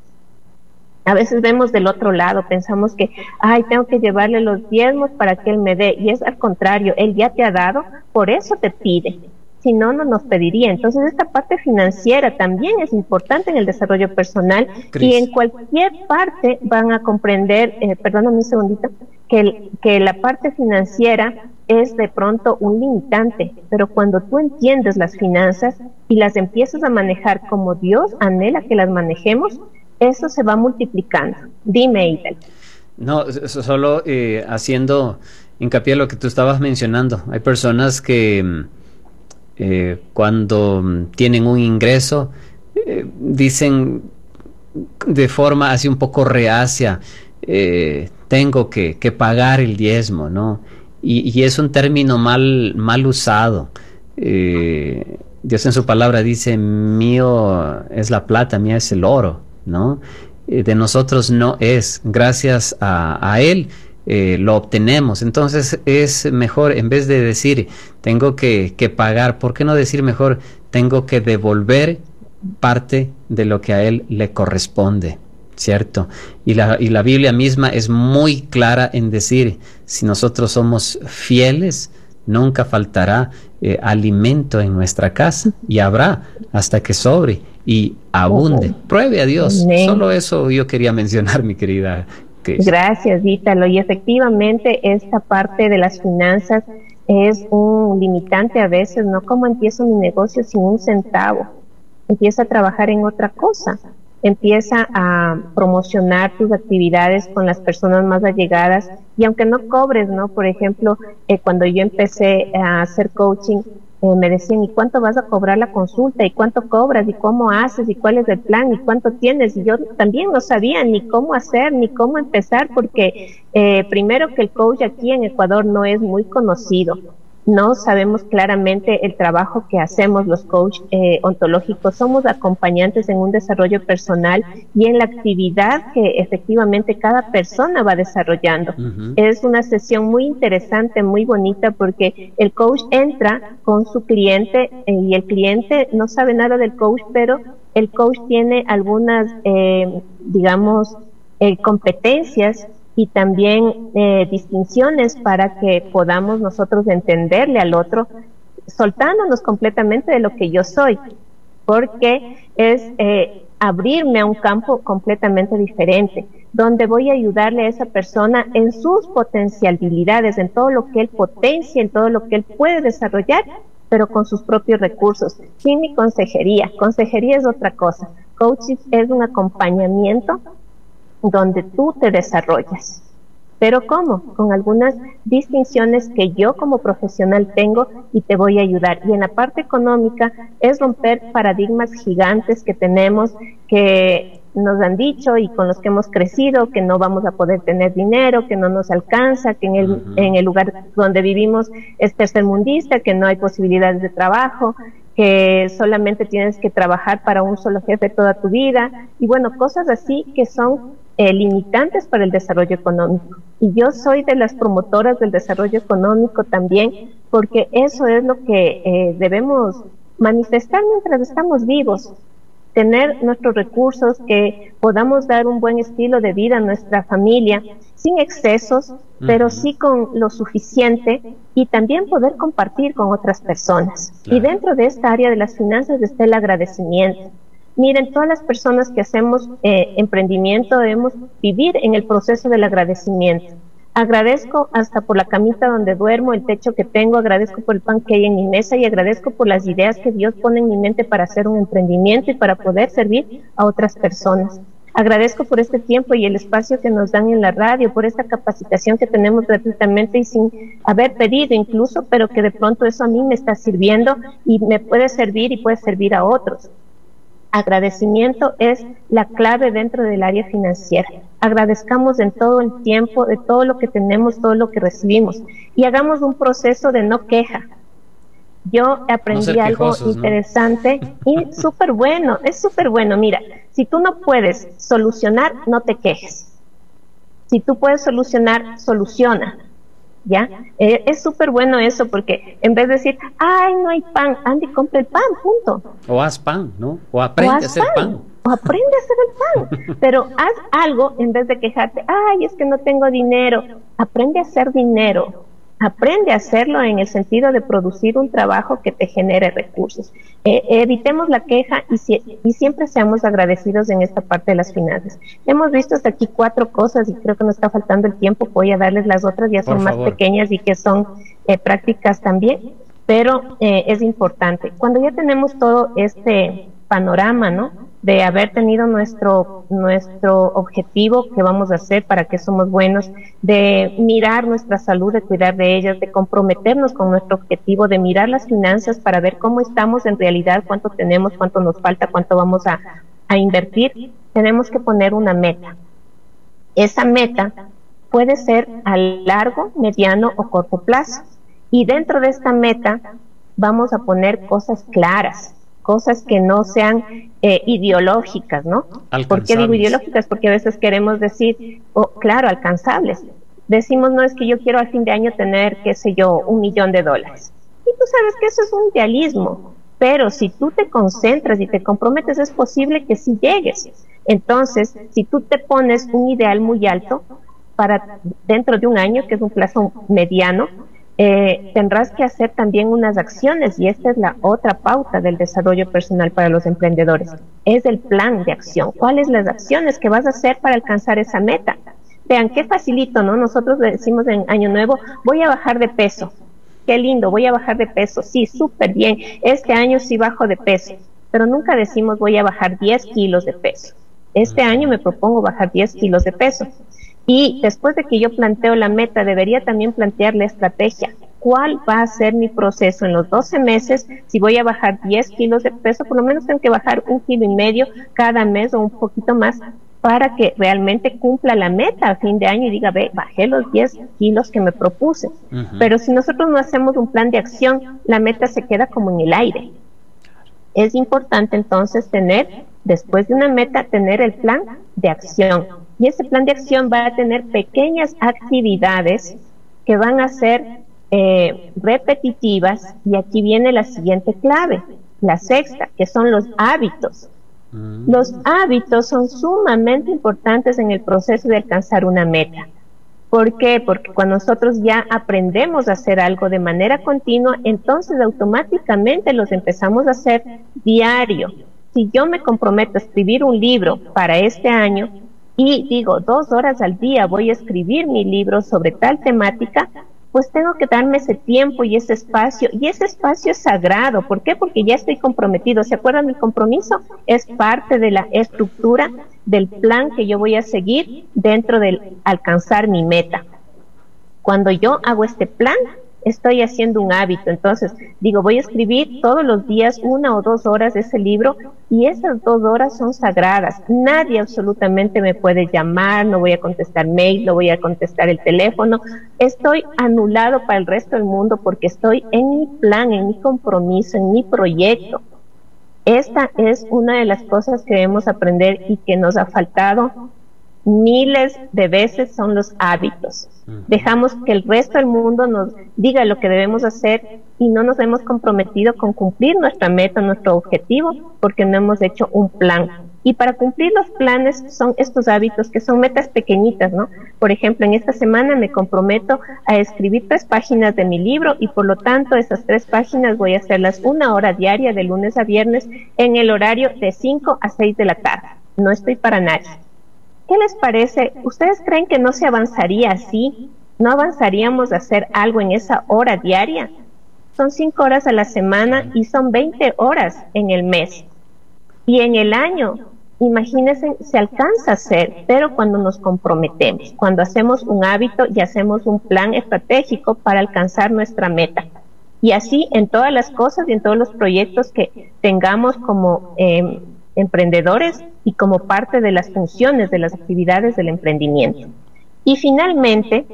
A veces vemos del otro lado, pensamos que, ay, tengo que llevarle los diezmos para que Él me dé. Y es al contrario, Él ya te ha dado, por eso te pide. Si no, no nos pediría. Entonces, esta parte financiera también es importante en el desarrollo personal y en cualquier parte van a comprender, eh, perdóname un segundito, que, que la parte financiera es de pronto un limitante, pero cuando tú entiendes las finanzas y las empiezas a manejar como Dios anhela que las manejemos, eso se va multiplicando. Dime, Idel. No, solo eh, haciendo hincapié en lo que tú estabas mencionando. Hay personas que mm, eh, cuando tienen un ingreso eh, dicen de forma así un poco reacia, tengo que, pagar el diezmo, ¿no? Y, es un término mal, mal usado. Dios en su palabra dice, mío es la plata, mía es el oro. ¿no? Eh, de nosotros no es, gracias a, Él eh, lo obtenemos. Entonces es mejor, en vez de decir tengo que, pagar, ¿por qué no decir mejor tengo que devolver parte de lo que a Él le corresponde? ¿cierto? Y la, y la Biblia misma es muy clara en decir, si nosotros somos fieles, nunca faltará eh, alimento en nuestra casa y habrá hasta que sobre y abunde. Pruebe a Dios. Solo eso yo quería mencionar, mi querida. Gracias, Ítalo. Y efectivamente esta parte de las finanzas es un limitante a veces, ¿no? ¿Cómo empiezo mi negocio sin un centavo? Empieza a trabajar en otra cosa empieza a promocionar tus actividades con las personas más allegadas y aunque no cobres, ¿no? Por ejemplo, eh, cuando yo empecé a hacer coaching, eh, me decían, ¿y cuánto vas a cobrar la consulta? ¿Y cuánto cobras? ¿Y cómo haces? ¿Y cuál es el plan? ¿Y cuánto tienes? Y yo también no sabía ni cómo hacer, ni cómo empezar, porque eh, primero que el coach aquí en Ecuador no es muy conocido no sabemos claramente el trabajo que hacemos los coaches eh, ontológicos. Somos acompañantes en un desarrollo personal y en la actividad que efectivamente cada persona va desarrollando. Es una sesión muy interesante, muy bonita, porque el coach entra con su cliente eh, y el cliente no sabe nada del coach, pero el coach tiene algunas, eh, digamos, competencias y también eh, distinciones para que podamos nosotros entenderle al otro, soltándonos completamente de lo que yo soy, porque es eh, abrirme a un campo completamente diferente, donde voy a ayudarle a esa persona en sus potencialidades, en todo lo que él potencia, en todo lo que él puede desarrollar, pero con sus propios recursos, sin mi consejería. Consejería es otra cosa. Coaching es un acompañamiento donde tú te desarrollas. Pero ¿cómo? Con algunas distinciones que yo como profesional tengo y te voy a ayudar. Y en la parte económica es romper paradigmas gigantes que tenemos, que nos han dicho y con los que hemos crecido, que no vamos a poder tener dinero, que no nos alcanza, que en el, en el lugar donde vivimos es tercermundista, que no hay posibilidades de trabajo, que solamente tienes que trabajar para un solo jefe toda tu vida. Y bueno, cosas así que son eh, limitantes para el desarrollo económico. Y yo soy de las promotoras del desarrollo económico también, porque eso es lo que eh, debemos manifestar mientras estamos vivos, tener nuestros recursos, que podamos dar un buen estilo de vida a nuestra familia, sin excesos, pero sí con lo suficiente y también poder compartir con otras personas. Y dentro de esta área de las finanzas está el agradecimiento. Miren, todas las personas que hacemos eh, emprendimiento debemos vivir en el proceso del agradecimiento. Agradezco hasta por la camita donde duermo, el techo que tengo, agradezco por el pan que hay en mi mesa y agradezco por las ideas que Dios pone en mi mente para hacer un emprendimiento y para poder servir a otras personas. Agradezco por este tiempo y el espacio que nos dan en la radio, por esta capacitación que tenemos gratuitamente y sin haber pedido incluso, pero que de pronto eso a mí me está sirviendo y me puede servir y puede servir a otros. Agradecimiento es la clave dentro del área financiera. Agradezcamos en todo el tiempo de todo lo que tenemos, todo lo que recibimos y hagamos un proceso de no queja. Yo aprendí algo interesante y súper bueno, es súper bueno. Mira, si tú no puedes solucionar, no te quejes. Si tú puedes solucionar, soluciona. ¿ya? Eh, es súper bueno eso porque en vez de decir, ay, no hay pan, Andy, compra el pan, punto. O haz pan, ¿no? O aprende a hacer pan. O aprende a hacer el pan. Pero haz algo en vez de quejarte, ay, es que no tengo dinero. Aprende a hacer dinero. Aprende a hacerlo en el sentido de producir un trabajo que te genere recursos. Eh, evitemos la queja y, y, siempre seamos agradecidos en esta parte de las finanzas. Hemos visto hasta aquí cuatro cosas y creo que nos está faltando el tiempo. Voy a darles las otras, ya son más pequeñas y que son eh, prácticas también, pero eh, es importante. Cuando ya tenemos todo este panorama, ¿no? De haber tenido nuestro, nuestro objetivo que vamos a hacer, para que somos buenos, de mirar nuestra salud, de cuidar de ellas, de comprometernos con nuestro objetivo, de mirar las finanzas para ver cómo estamos en realidad, cuánto tenemos, cuánto nos falta, cuánto vamos a, a invertir, tenemos que poner una meta. Esa meta puede ser a largo, mediano o corto plazo. Y dentro de esta meta vamos a poner cosas claras, cosas que no sean eh, ideológicas, ¿no? ¿Por qué digo ideológicas? Porque a veces queremos decir, oh, claro, alcanzables. Decimos, no es que yo quiero al fin de año tener, qué sé yo, un millón de dólares. Y tú sabes que eso es un idealismo. pero si tú te concentras y te comprometes es posible que sí llegues. Entonces, si tú te pones un ideal muy alto para dentro de un año, que es un plazo mediano, eh, tendrás que hacer también unas acciones y esta es la otra pauta del desarrollo personal para los emprendedores. Es el plan de acción. ¿Cuáles las acciones que vas a hacer para alcanzar esa meta? Vean, qué facilito, ¿no? Nosotros decimos en Año Nuevo, voy a bajar de peso. Qué lindo, voy a bajar de peso. Sí, súper bien. Este año sí bajo de peso. Pero nunca decimos voy a bajar 10 kilos de peso. Este año me propongo bajar 10 kilos de peso. Y después de que yo planteo la meta, debería también plantear la estrategia. ¿Cuál va a ser mi proceso en los 12 meses? Si voy a bajar 10 kilos de peso, por lo menos tengo que bajar un kilo y medio cada mes o un poquito más para que realmente cumpla la meta a fin de año y diga, ve, bajé los 10 kilos que me propuse. Pero si nosotros no hacemos un plan de acción, la meta se queda como en el aire. Es importante entonces tener, después de una meta, tener el plan de acción y ese plan de acción va a tener pequeñas actividades que van a ser eh, repetitivas y aquí viene la siguiente clave, la sexta, que son los hábitos. Mm. Los hábitos son sumamente importantes en el proceso de alcanzar una meta. ¿Por qué? Porque cuando nosotros ya aprendemos a hacer algo de manera continua, entonces automáticamente los empezamos a hacer diario. Si yo me comprometo a escribir un libro para este año, y digo, dos horas al día voy a escribir mi libro sobre tal temática, pues tengo que darme ese tiempo y ese espacio. Y ese espacio es sagrado. ¿Por qué? Porque ya estoy comprometido. ¿Se acuerdan del compromiso? Es parte de la estructura del plan que yo voy a seguir dentro del alcanzar mi meta. Cuando yo hago este plan, estoy haciendo un hábito. Entonces, digo, voy a escribir todos los días una o dos horas de ese libro y esas dos horas son sagradas. Nadie absolutamente me puede llamar, no voy a contestar mail, no voy a contestar el teléfono. Estoy anulado para el resto del mundo porque estoy en mi plan, en mi compromiso, en mi proyecto. Esta es una de las cosas que debemos aprender y que nos ha faltado miles de veces son los hábitos. Dejamos que el resto del mundo nos diga lo que debemos hacer y no nos hemos comprometido con cumplir nuestra meta, nuestro objetivo, porque no hemos hecho un plan. Y para cumplir los planes son estos hábitos que son metas pequeñitas, ¿no? Por ejemplo, en esta semana me comprometo a escribir tres páginas de mi libro y por lo tanto esas tres páginas voy a hacerlas una hora diaria de lunes a viernes en el horario de 5 a 6 de la tarde. No estoy para nadie. ¿Qué les parece? ¿Ustedes creen que no se avanzaría así? ¿No avanzaríamos a hacer algo en esa hora diaria? Son cinco horas a la semana y son 20 horas en el mes. Y en el año, imagínense, se alcanza a hacer, pero cuando nos comprometemos, cuando hacemos un hábito y hacemos un plan estratégico para alcanzar nuestra meta. Y así en todas las cosas y en todos los proyectos que tengamos como eh, emprendedores y como parte de las funciones de las actividades del emprendimiento. Y finalmente,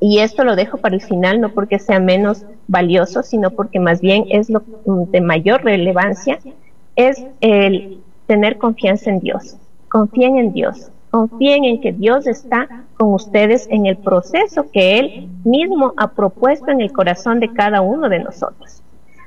y esto lo dejo para el final, no porque sea menos valioso, sino porque más bien es lo de mayor relevancia, es el tener confianza en Dios. Confíen en Dios, confíen en que Dios está con ustedes en el proceso que Él mismo ha propuesto en el corazón de cada uno de nosotros.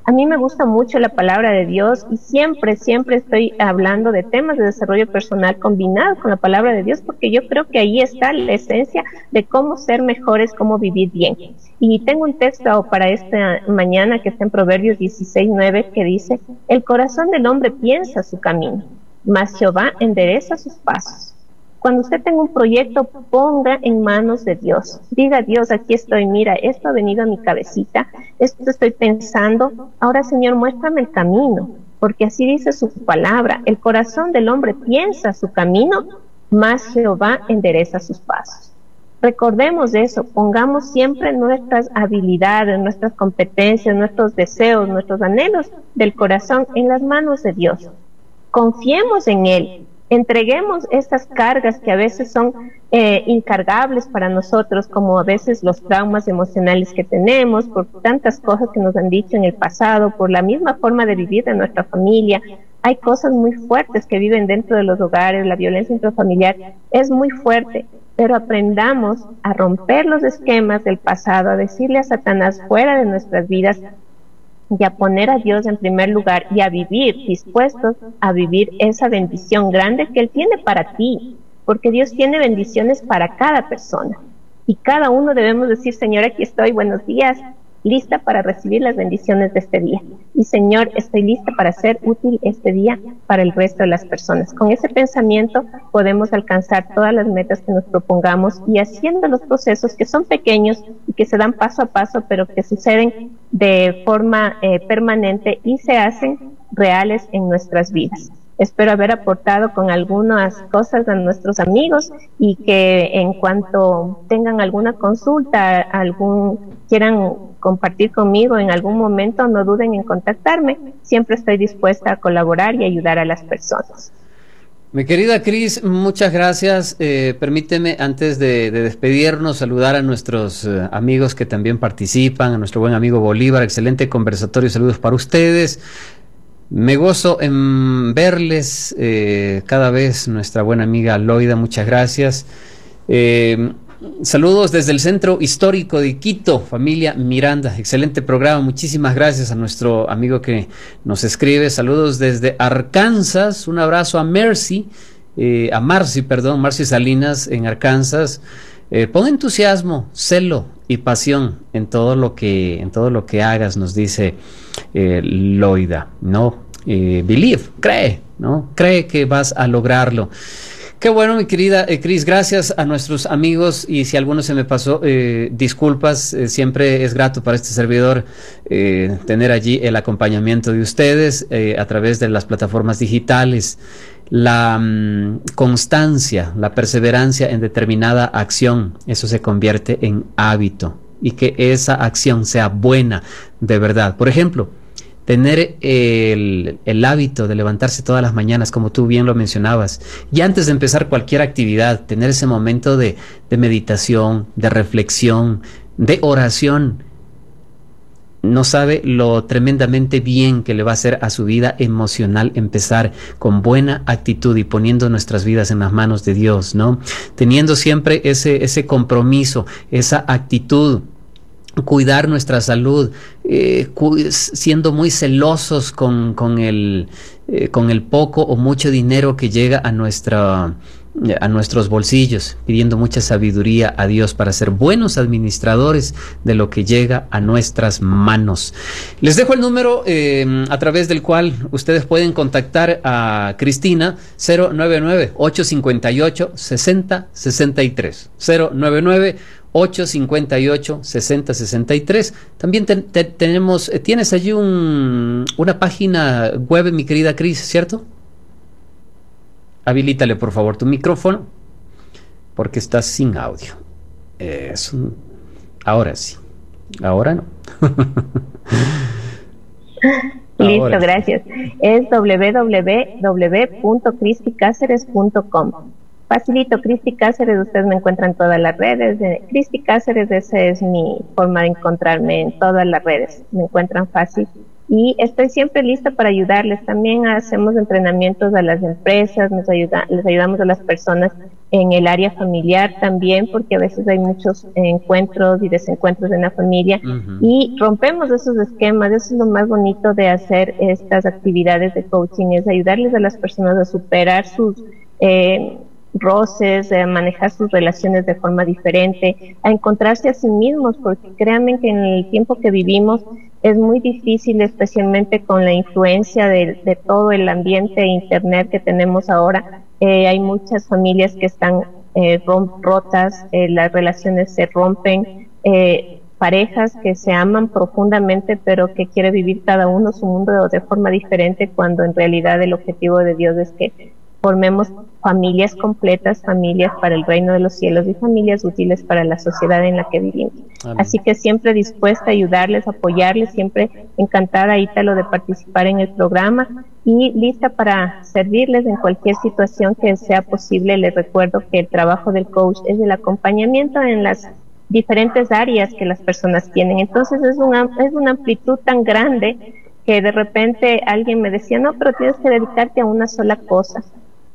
A mí me gusta mucho la palabra de Dios y siempre, siempre estoy hablando de temas de desarrollo personal combinados con la palabra de Dios porque yo creo que ahí está la esencia de cómo ser mejores, cómo vivir bien. Y tengo un texto para esta mañana que está en Proverbios 16, 9 que dice, el corazón del hombre piensa su camino, mas Jehová endereza sus pasos. Cuando usted tenga un proyecto, ponga en manos de Dios. Diga Dios, aquí estoy, mira, esto ha venido a mi cabecita, esto estoy pensando. Ahora, Señor, muéstrame el camino, porque así dice su palabra. El corazón del hombre piensa su camino, más Jehová endereza sus pasos. Recordemos eso, pongamos siempre nuestras habilidades, nuestras competencias, nuestros deseos, nuestros anhelos del corazón en las manos de Dios. Confiemos en Él, entreguemos estas cargas que a veces son eh, incargables para nosotros, como a veces los traumas emocionales que tenemos, por tantas cosas que nos han dicho en el pasado, por la misma forma de vivir de nuestra familia. Hay cosas muy fuertes que viven dentro de los hogares, la violencia intrafamiliar es muy fuerte, pero aprendamos a romper los esquemas del pasado, a decirle a Satanás fuera de nuestras vidas, y a poner a Dios en primer lugar y a vivir dispuestos a vivir esa bendición grande que Él tiene para ti, porque Dios tiene bendiciones para cada persona. Y cada uno debemos decir, Señor, aquí estoy, buenos días, lista para recibir las bendiciones de este día. Y Señor, estoy lista para ser útil este día para el resto de las personas. Con ese pensamiento podemos alcanzar todas las metas que nos propongamos y haciendo los procesos que son pequeños y que se dan paso a paso, pero que suceden de forma eh, permanente y se hacen reales en nuestras vidas. Espero haber aportado con algunas cosas a nuestros amigos y que en cuanto tengan alguna consulta, algún quieran compartir conmigo en algún momento, no duden en contactarme. Siempre estoy dispuesta a colaborar y ayudar a las personas. Mi querida Cris, muchas gracias. Eh, permíteme, antes de, despedirnos, saludar a nuestros eh, amigos que también participan, a nuestro buen amigo Bolívar, excelente conversatorio, saludos para ustedes. Me gozo en verles eh, cada vez, nuestra buena amiga Loida, muchas gracias. Eh, saludos desde el Centro Histórico de Quito, familia Miranda, excelente programa, muchísimas gracias a nuestro amigo que nos escribe. Saludos desde Arkansas, un abrazo a Mercy, eh, a Marcy, perdón, Marcy Salinas en Arkansas. pon entusiasmo, celo y pasión en todo lo que, en todo lo que hagas, nos dice eh, Loida, ¿no? Eh, believe, cree, ¿no? Cree que vas a lograrlo. Qué bueno, mi querida eh, Cris, gracias a nuestros amigos y si alguno se me pasó, eh, disculpas, siempre es grato para este servidor tener allí el acompañamiento de ustedes a través de las plataformas digitales. La mm, constancia, la perseverancia en determinada acción, eso se convierte en hábito y que esa acción sea buena de verdad. Por ejemplo, tener el, hábito de levantarse todas las mañanas, como tú bien lo mencionabas, y antes de empezar cualquier actividad, tener ese momento de, meditación, de reflexión, de oración, no sabe lo tremendamente bien que le va a hacer a su vida emocional empezar con buena actitud y poniendo nuestras vidas en las manos de Dios, ¿no? Teniendo siempre ese, ese compromiso, esa actitud cuidar nuestra salud, eh, siendo muy celosos con, con, el, eh, con el poco o mucho dinero que llega a, nuestra, a nuestros bolsillos, pidiendo mucha sabiduría a Dios para ser buenos administradores de lo que llega a nuestras manos. Les dejo el número eh, a través del cual ustedes pueden contactar a Cristina 099 858 6063 099 858 6063. También tenemos, eh, tienes allí un, una página web, mi querida Cris, ¿cierto? Habilítale por favor tu micrófono, porque estás sin audio. Es ahora sí, ahora no. Listo, gracias. Es www.cristicáceres.com. Facilito, Cristi Cáceres, ustedes me encuentran en todas las redes. Cristi Cáceres, esa es mi forma de encontrarme en todas las redes. Me encuentran fácil. Y estoy siempre lista para ayudarles. También hacemos entrenamientos a las empresas, nos ayuda, les ayudamos a las personas en el área familiar también, porque a veces hay muchos encuentros y desencuentros en la familia. Y rompemos esos esquemas. Eso es lo más bonito de hacer estas actividades de coaching, es ayudarles a las personas a superar sus... Eh, roces, a manejar sus relaciones de forma diferente, a encontrarse a sí mismos, porque créanme que en el tiempo que vivimos es muy difícil, especialmente con la influencia de, todo el ambiente de Internet que tenemos ahora. Eh, hay muchas familias que están eh, rotas, eh, las relaciones se rompen, parejas que se aman profundamente, pero que quiere vivir cada uno su mundo de forma diferente, cuando en realidad el objetivo de Dios es que formemos familias completas, familias para el reino de los cielos y familias útiles para la sociedad en la que vivimos. Así que siempre dispuesta a ayudarles, apoyarles, siempre encantada, Ítalo, de participar en el programa y lista para servirles en cualquier situación que sea posible. Les recuerdo que el trabajo del coach es el acompañamiento en las diferentes áreas que las personas tienen. Entonces es una, es una amplitud tan grande que de repente alguien me decía, no, pero tienes que dedicarte a una sola cosa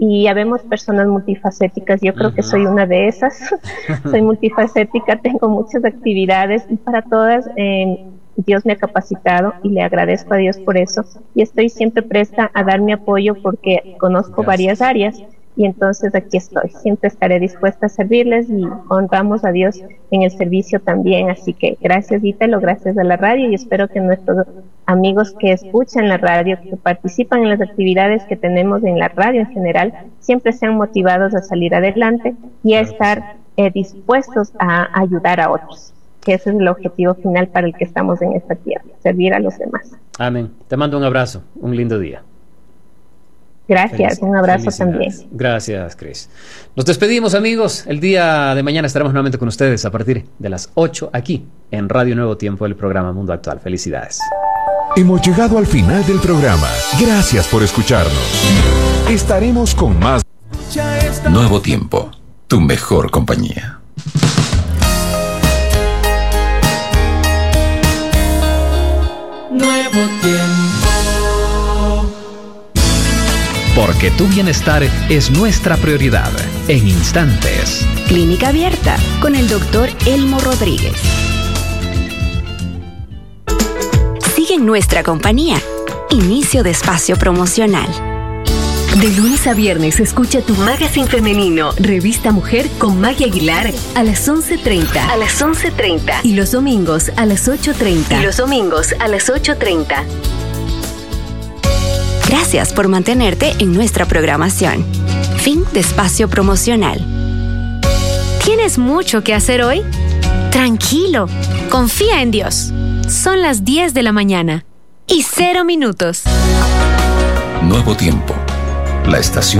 y ya vemos personas multifacéticas. Yo creo que soy una de esas. soy multifacética, tengo muchas actividades y para todas eh, Dios me ha capacitado y le agradezco a Dios por eso y estoy siempre presta a dar mi apoyo porque conozco varias áreas y entonces aquí estoy. Siempre estaré dispuesta a servirles y honramos a Dios en el servicio también. Así que gracias Ítalo, gracias a la radio y espero que nuestros amigos que escuchan la radio, que participan en las actividades que tenemos en la radio en general, siempre sean motivados a salir adelante y a estar eh, dispuestos a ayudar a otros que ese es el objetivo final para el que estamos en esta tierra, servir a los demás. Amén. Te mando un abrazo, un lindo día. Gracias, un abrazo también. Gracias, Cris. Nos despedimos, amigos. El día de mañana estaremos nuevamente con ustedes a partir de las 8 aquí en Radio Nuevo Tiempo, el programa Mundo Actual. Felicidades. Hemos llegado al final del programa. Gracias por escucharnos. Estaremos con más. Nuevo Tiempo, tu mejor compañía. Nuevo tiempo. Porque tu bienestar es nuestra prioridad. En instantes. Clínica Abierta con el doctor Elmo Rodríguez. Sigue en nuestra compañía. Inicio de espacio promocional. De lunes a viernes escucha tu magazine femenino, Revista Mujer con Maggie Aguilar a las 11.30. A las 11.30. Y los domingos a las 8.30. Y los domingos a las 8.30. Gracias por mantenerte en nuestra programación. Fin de espacio promocional. ¿Tienes mucho que hacer hoy? Tranquilo, confía en Dios. Son las 10 de la mañana y cero minutos. Nuevo Tiempo, la estación